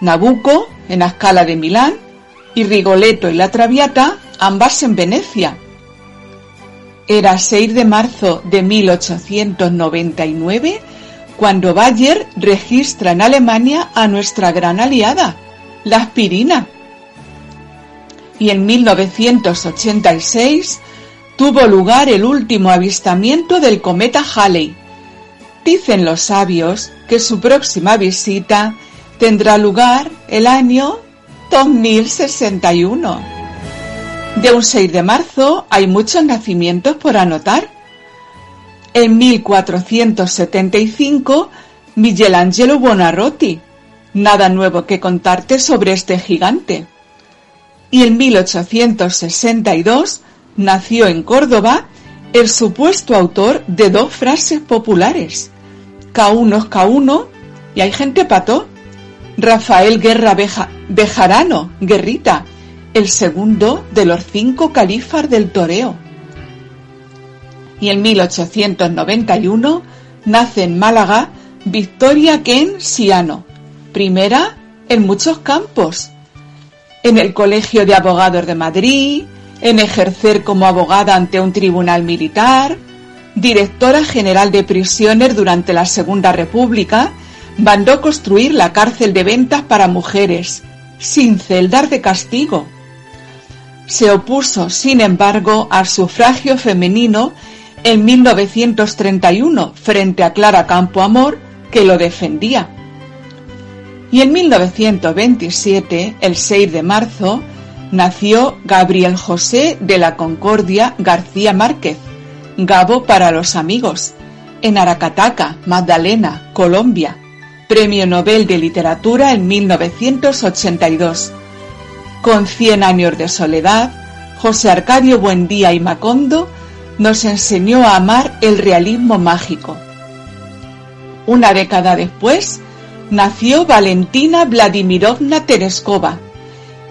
S18: Nabucco, en la Scala de Milán, y Rigoletto y la Traviata, ambas en Venecia. Era 6 de marzo de 1899 cuando Bayer registra en Alemania a nuestra gran aliada, la aspirina. Y en 1986 tuvo lugar el último avistamiento del cometa Halley. Dicen los sabios que su próxima visita tendrá lugar el año 2061. De un 6 de marzo hay muchos nacimientos por anotar. En 1475, Michelangelo Buonarroti. Nada nuevo que contarte sobre este gigante. Y en 1862 nació en Córdoba el supuesto autor de dos frases populares. K1 es K1 y hay gente pato. Rafael Guerra Bejarano, Guerrita, el segundo de los cinco califas del toreo. Y en 1891 nace en Málaga Victoria Ken Siano, primera en muchos campos, en el Colegio de Abogados de Madrid, en ejercer como abogada ante un tribunal militar, directora general de prisiones durante la Segunda República, mandó construir la cárcel de ventas para mujeres, sin celdas de castigo. Se opuso, sin embargo, al sufragio femenino en 1931 frente a Clara Campoamor, que lo defendía. Y en 1927, el 6 de marzo, nació Gabriel José de la Concordia García Márquez, Gabo para los amigos, en Aracataca, Magdalena, Colombia, Premio Nobel de Literatura en 1982. Con Cien años de soledad, José Arcadio Buendía y Macondo nos enseñó a amar el realismo mágico. Una década después, nació Valentina Vladimirovna Tereskova.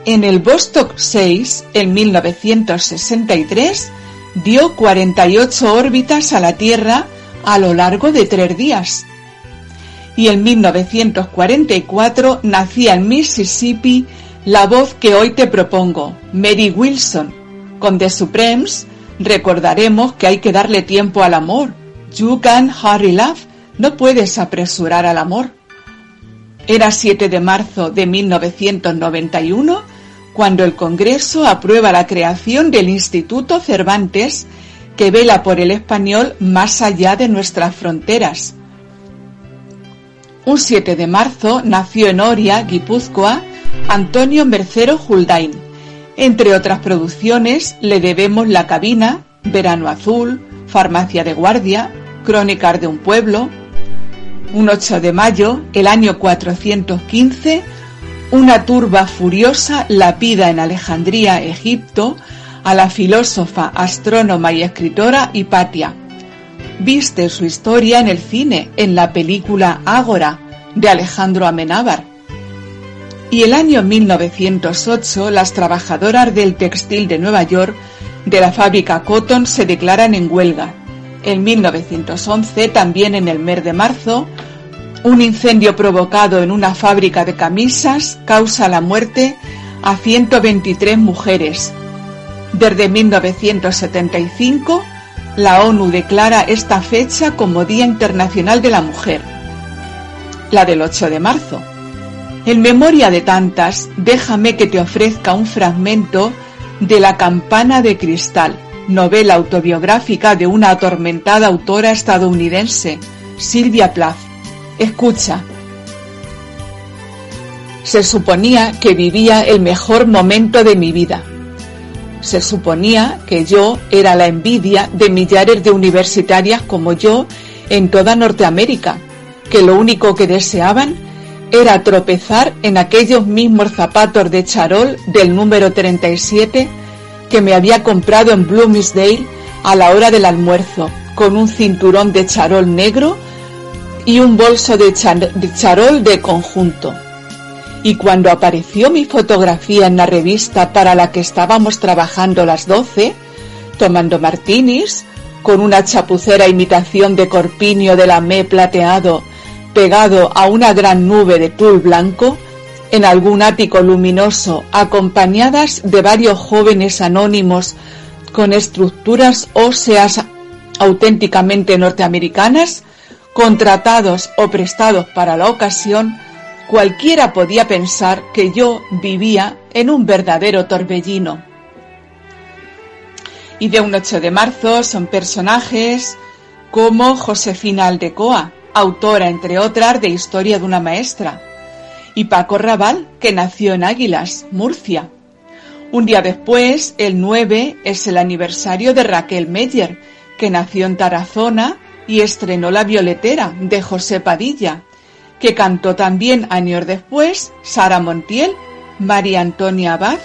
S18: En el Vostok 6, en 1963, dio 48 órbitas a la Tierra a lo largo de tres días. Y en 1944 nacía en Mississippi la voz que hoy te propongo, Mary Wilson. Con The Supremes recordaremos que hay que darle tiempo al amor. You can hurry love. No puedes apresurar al amor. Era 7 de marzo de 1991 cuando el Congreso aprueba la creación del Instituto Cervantes que vela por el español más allá de nuestras fronteras. Un 7 de marzo nació en Oria, Guipúzcoa, Antonio Mercero Huldain. Entre otras producciones le debemos La Cabina, Verano Azul, Farmacia de Guardia, Crónicas de un Pueblo. Un 8 de mayo, el año 415, una turba furiosa lapida en Alejandría, Egipto, a la filósofa, astrónoma y escritora Hipatia. Viste su historia en el cine, en la película Ágora, de Alejandro Amenábar. Y el año 1908, las trabajadoras del textil de Nueva York, de la fábrica Cotton, se declaran en huelga. En 1911, también en el mes de marzo, un incendio provocado en una fábrica de camisas causa la muerte a 123 mujeres. Desde 1975, la ONU declara esta fecha como Día Internacional de la Mujer, la del 8 de marzo. En memoria de tantas, déjame que te ofrezca un fragmento de La campana de cristal, novela autobiográfica de una atormentada autora estadounidense, Sylvia Plath. Escucha. Se suponía que vivía el mejor momento de mi vida. Se suponía que yo era la envidia de millares de universitarias como yo en toda Norteamérica, que lo único que deseaban era tropezar en aquellos mismos zapatos de charol del número 37 que me había comprado en Bloomsdale a la hora del almuerzo, con un cinturón de charol negro y un bolso de, charol de conjunto. Y cuando apareció mi fotografía en la revista para la que estábamos trabajando las doce, tomando martinis, con una chapucera imitación de corpiño de la me plateado pegado a una gran nube de tul blanco, en algún ático luminoso, acompañadas de varios jóvenes anónimos con estructuras óseas auténticamente norteamericanas, contratados o prestados para la ocasión, cualquiera podía pensar que yo vivía en un verdadero torbellino. Y de un 8 de marzo son personajes como Josefina Aldecoa, autora, entre otras, de Historia de una maestra, y Paco Raval, que nació en Águilas, Murcia. Un día después, el 9, es el aniversario de Raquel Meyer, que nació en Tarazona y estrenó La Violetera, de José Padilla, que cantó también años después Sara Montiel, María Antonia Abad,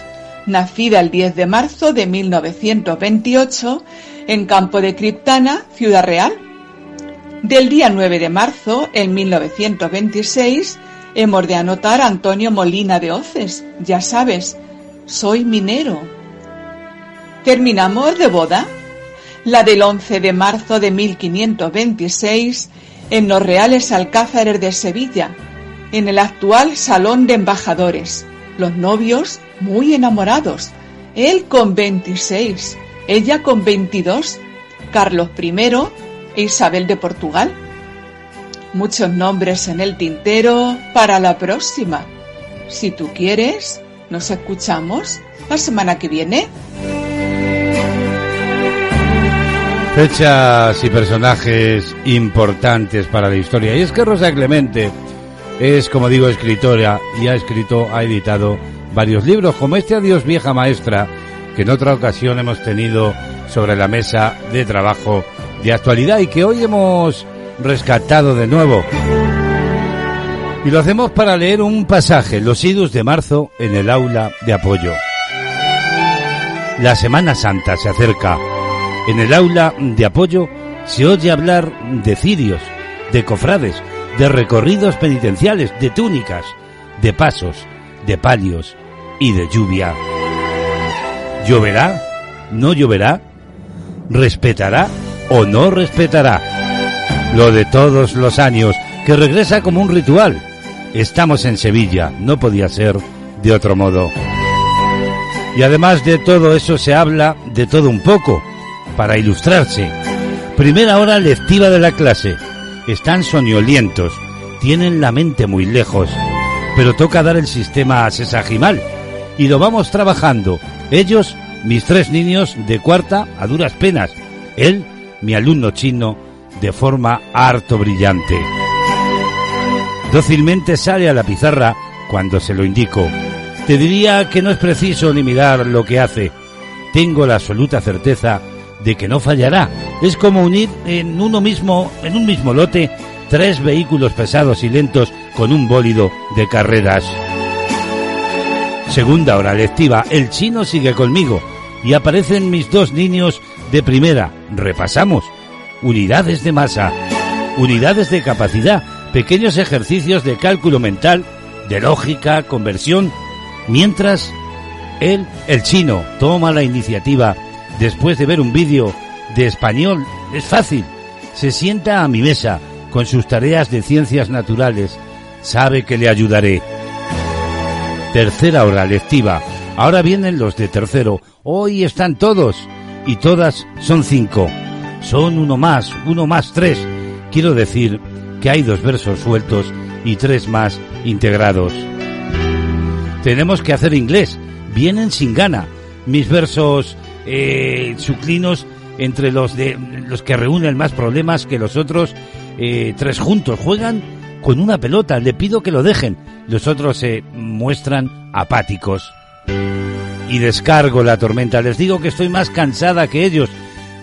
S18: nacida el 10 de marzo de 1928 en Campo de Criptana, Ciudad Real. Del día 9 de marzo, en 1926, hemos de anotar a Antonio Molina de Oces, ya sabes, soy minero. ¿Terminamos de boda? La del 11 de marzo de 1526, en los Reales Alcázares de Sevilla, en el actual Salón de Embajadores. Los novios muy enamorados. Él con 26, ella con 22, Carlos I e Isabel de Portugal. Muchos nombres en el tintero para la próxima. Si tú quieres, nos escuchamos la semana que viene.
S1: Fechas y personajes importantes para la historia. Y es que Rosa Clemente es, como digo, escritora y ha escrito, ha editado varios libros, como este Adiós vieja maestra, que en otra ocasión hemos tenido sobre la mesa de trabajo de actualidad y que hoy hemos rescatado de nuevo. Y lo hacemos para leer un pasaje, los idus de marzo, en el aula de apoyo. La Semana Santa se acerca. En el aula de apoyo se oye hablar de cirios, de cofrades, de recorridos penitenciales, de túnicas, de pasos, de palios, y de lluvia. ¿Lloverá? ¿No lloverá? ¿Respetará o no respetará? Lo de todos los años, que regresa como un ritual. Estamos en Sevilla, no podía ser de otro modo. Y además de todo eso se habla de todo un poco, para ilustrarse. Primera hora lectiva de la clase. Están soñolientos, tienen la mente muy lejos, pero toca dar el sistema a sesajimal y lo vamos trabajando. Ellos, mis tres niños de cuarta a duras penas. Él, mi alumno chino, de forma harto brillante. Dócilmente sale a la pizarra cuando se lo indico. Te diría que no es preciso ni mirar lo que hace. Tengo la absoluta certeza de que no fallará. Es como unir en uno mismo, en un mismo lote, tres vehículos pesados y lentos con un bólido de carreras. Segunda hora lectiva, el chino sigue conmigo y aparecen mis dos niños de primera. Repasamos. Unidades de masa, unidades de capacidad, pequeños ejercicios de cálculo mental, de lógica, conversión, mientras él, el chino, toma la iniciativa después de ver un vídeo de español. Es fácil. Se sienta a mi mesa con sus tareas de ciencias naturales. Sabe que le ayudaré. Tercera hora lectiva. Ahora vienen los de tercero. Hoy están todos. Y todas son cinco. Son uno más, uno más tres. Quiero decir que hay dos versos sueltos y tres más integrados. Tenemos que hacer inglés. Vienen sin gana. Mis versos eh, suclinos entre los de los que reúnen más problemas que los otros eh, tres juntos juegan con una pelota. Le pido que lo dejen. Los otros se muestran apáticos. Y descargo la tormenta. Les digo que estoy más cansada que ellos,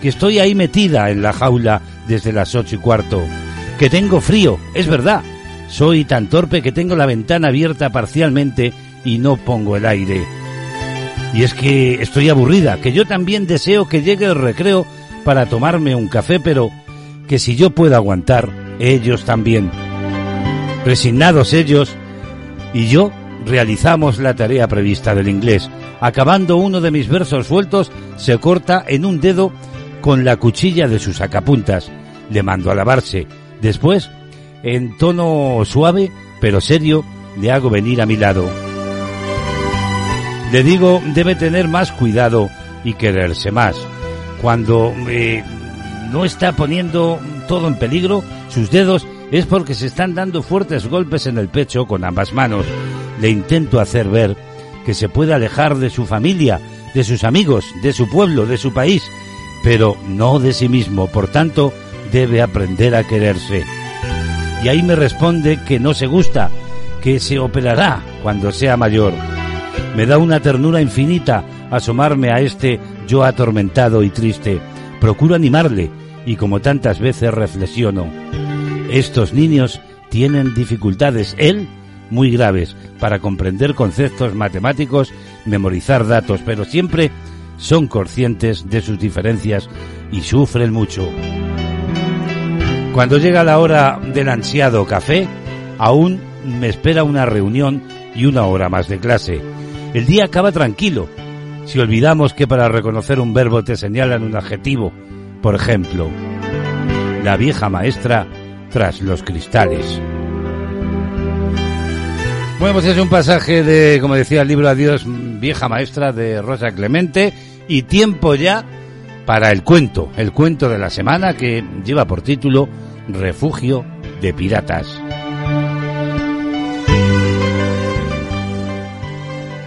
S1: que estoy ahí metida en la jaula desde las ocho y cuarto, que tengo frío, es verdad. Soy tan torpe que tengo la ventana abierta parcialmente y no pongo el aire. Y es que estoy aburrida, que yo también deseo que llegue el recreo para tomarme un café, pero que si yo puedo aguantar, ellos también. Resignados ellos y yo realizamos la tarea prevista del inglés. Acabando uno de mis versos sueltos, se corta en un dedo con la cuchilla de sus sacapuntas. Le mando a lavarse. Después, en tono suave pero serio, le hago venir a mi lado. Le digo, debe tener más cuidado y quererse más. Cuando eh, no está poniendo todo en peligro, sus dedos es porque se están dando fuertes golpes en el pecho con ambas manos. Le intento hacer ver que se puede alejar de su familia, de sus amigos, de su pueblo, de su país, pero no de sí mismo. Por tanto, debe aprender a quererse. Y ahí me responde que no se gusta, que se operará cuando sea mayor. Me da una ternura infinita asomarme a este yo atormentado y triste. Procuro animarle y como tantas veces reflexiono. Estos niños tienen dificultades, él muy graves, para comprender conceptos matemáticos, memorizar datos, pero siempre son conscientes de sus diferencias y sufren mucho. Cuando llega la hora del ansiado café, aún me espera una reunión y una hora más de clase. El día acaba tranquilo, si olvidamos que para reconocer un verbo te señalan un adjetivo, por ejemplo, la vieja maestra tras los cristales. Bueno, pues es un pasaje de, como decía el libro Adiós, vieja maestra de Rosa Clemente y tiempo ya para el cuento, el cuento de la semana que lleva por título Refugio de Piratas.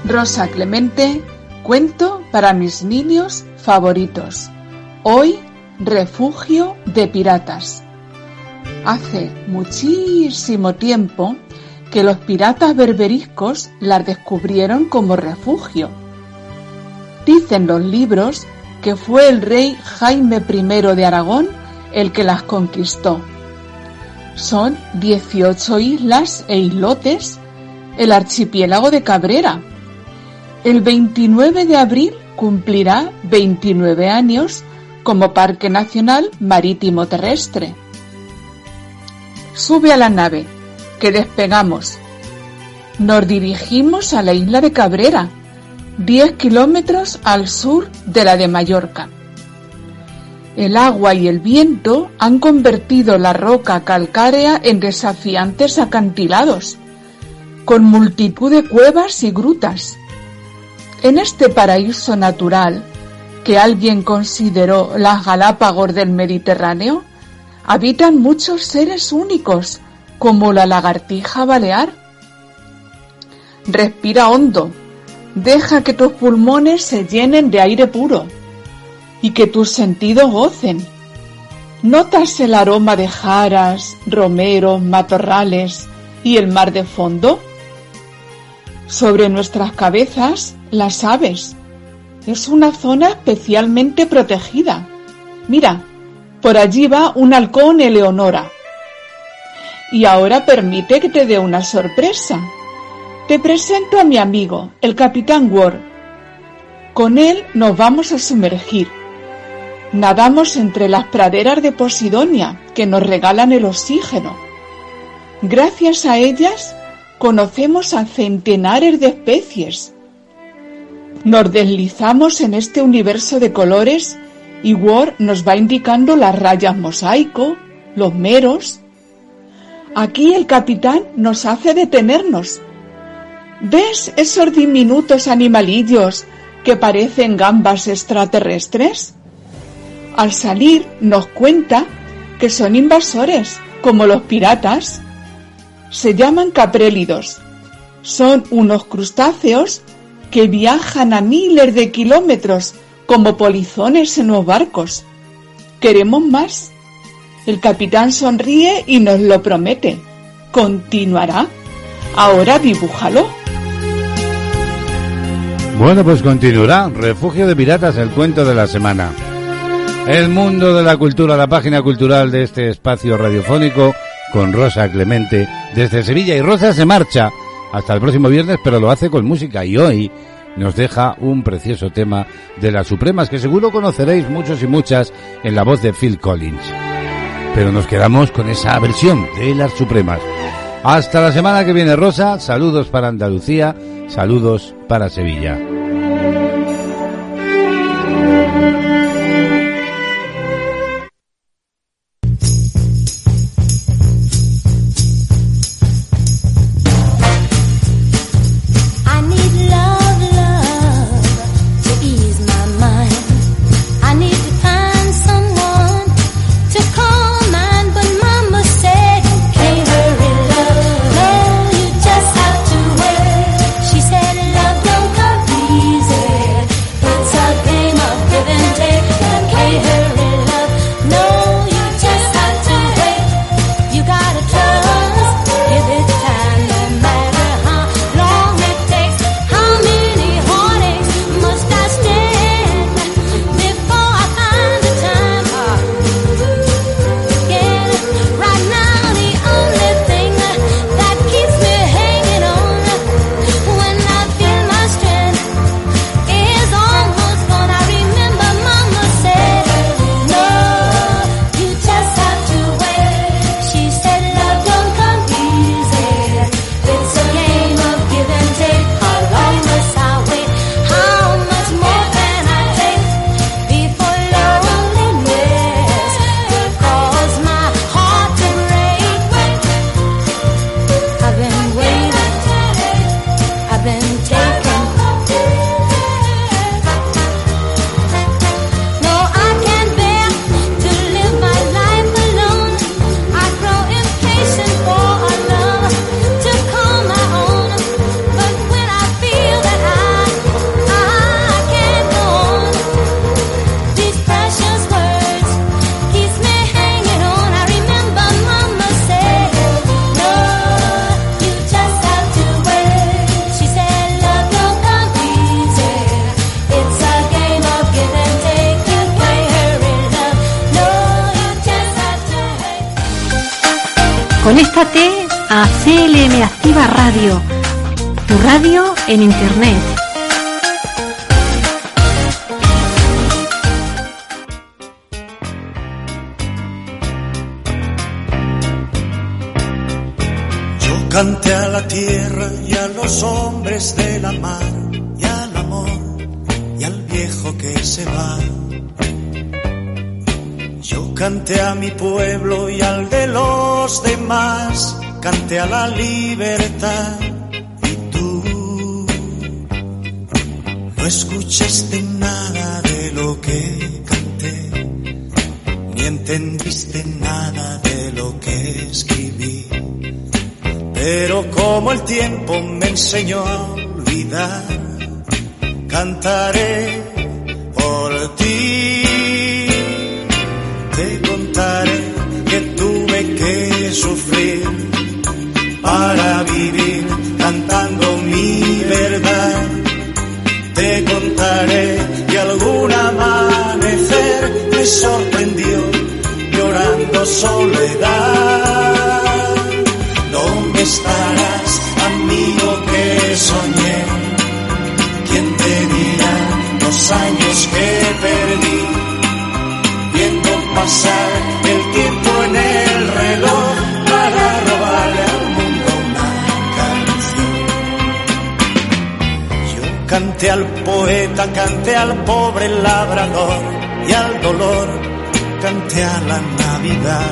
S18: Rosa Clemente, cuento para mis niños favoritos. Hoy, Refugio de Piratas. Hace muchísimo tiempo que los piratas berberiscos las descubrieron como refugio. Dicen los libros que fue el rey Jaime I de Aragón el que las conquistó. Son 18 islas e islotes el archipiélago de Cabrera. El 29 de abril cumplirá 29 años como Parque Nacional Marítimo Terrestre. Sube a la nave, que despegamos. Nos dirigimos a la isla de Cabrera, 10 kilómetros al sur de la de Mallorca. El agua y el viento han convertido la roca calcárea en desafiantes acantilados, con multitud de cuevas y grutas. En este paraíso natural, que alguien consideró las Galápagos del Mediterráneo, habitan muchos seres únicos, como la lagartija balear. Respira hondo, deja que tus pulmones se llenen de aire puro y que tus sentidos gocen. ¿Notas el aroma de jaras, romeros, matorrales y el mar de fondo? Sobre nuestras cabezas, las aves. Es una zona especialmente protegida. Mira, por allí va un halcón Eleonora. Y ahora permite que te dé una sorpresa. Te presento a mi amigo, el capitán Ward. Con él nos vamos a sumergir. Nadamos entre las praderas de Posidonia que nos regalan el oxígeno. Gracias a ellas conocemos a centenares de especies. Nos deslizamos en este universo de colores y Ward nos va indicando las rayas mosaico, los meros. Aquí el capitán nos hace detenernos. ¿Ves esos diminutos animalillos que parecen gambas extraterrestres? Al salir nos cuenta que son invasores, como los piratas. Se llaman caprélidos. Son unos crustáceos que viajan a miles de kilómetros como polizones en los barcos. ¿Queremos más? El capitán sonríe y nos lo promete. Continuará. Ahora dibújalo.
S1: Bueno, pues continuará. Refugio de Piratas, el cuento de la semana. El mundo de la cultura, la página cultural de este espacio radiofónico con Rosa Clemente desde Sevilla. Y Rosa se marcha hasta el próximo viernes, pero lo hace con música. Y hoy nos deja un precioso tema de las Supremas que seguro conoceréis muchos y muchas en la voz de Phil Collins.
S19: Pero nos quedamos con esa versión de las Supremas. Hasta la semana que viene, Rosa. Saludos para Andalucía, saludos para Sevilla.
S12: de los demás, cante a la libertad. Y tú no escuchaste nada de lo que canté, ni entendiste nada de lo que escribí. Pero como el tiempo me enseñó a olvidar, cantaré por ti. sufrir para vivir cantando mi verdad. Te contaré que algún amanecer me sorprendió llorando soledad. ¿Dónde estará? Al poeta, cante al pobre labrador y al dolor, cante a la Navidad.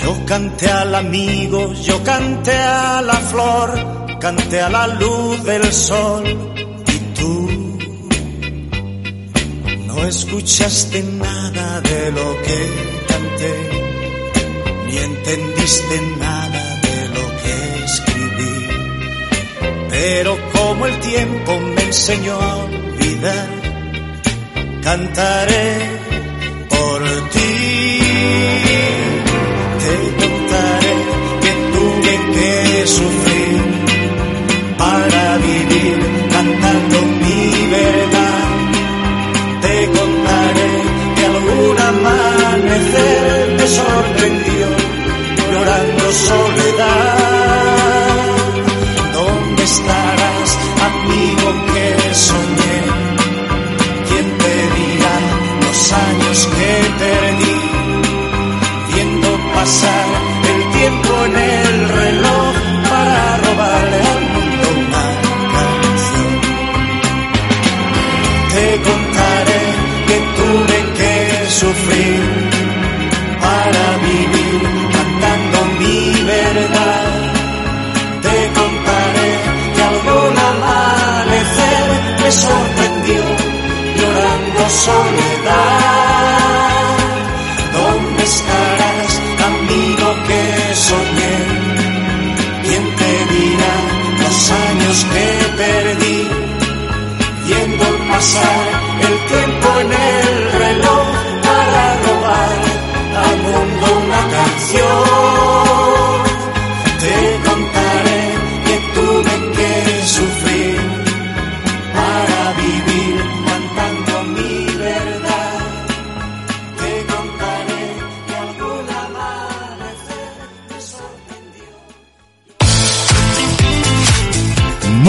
S12: Yo canté al amigo, yo canté a la flor, canté a la luz del sol. Y tú no escuchaste nada de lo que canté, ni entendiste nada de lo que escribí, pero como el tiempo me enseñó a olvidar. Cantaré por ti, te contaré que tuve que sufrir para vivir cantando mi verdad. Te contaré que algún amanecer me sorprendió llorando soledad. ¿Dónde estará? que soñé. ¿Quién te dirá los años que perdí viendo pasar? Años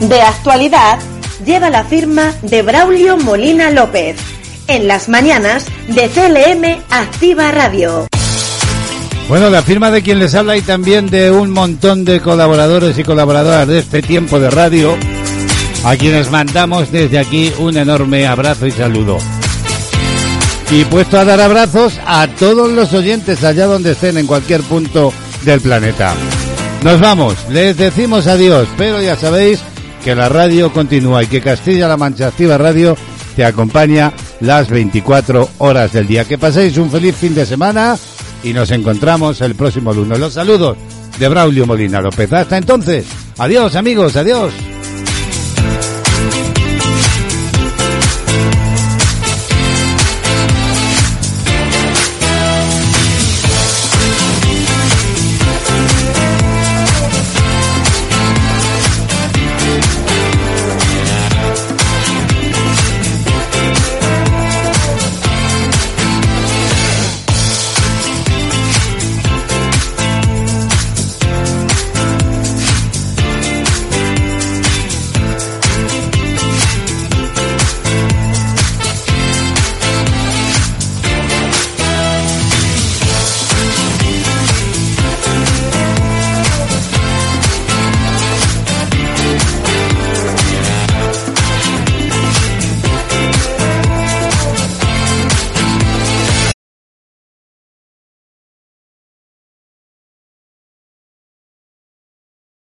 S20: De actualidad lleva la firma de Braulio Molina López. En las mañanas de CLM Activa Radio.
S1: Bueno, la firma de quien les habla y también de un montón de colaboradores y colaboradoras de este tiempo de radio, a quienes mandamos desde aquí un enorme abrazo y saludo. Y puesto a dar abrazos a todos los oyentes allá donde estén en cualquier punto del planeta. Nos vamos, les decimos adiós, pero ya sabéis que la radio continúa y que Castilla-La Mancha Activa Radio te acompaña las 24 horas del día. Que paséis un feliz fin de semana y nos encontramos el próximo lunes. Los saludos de Braulio Molina López. Hasta entonces, adiós amigos, adiós.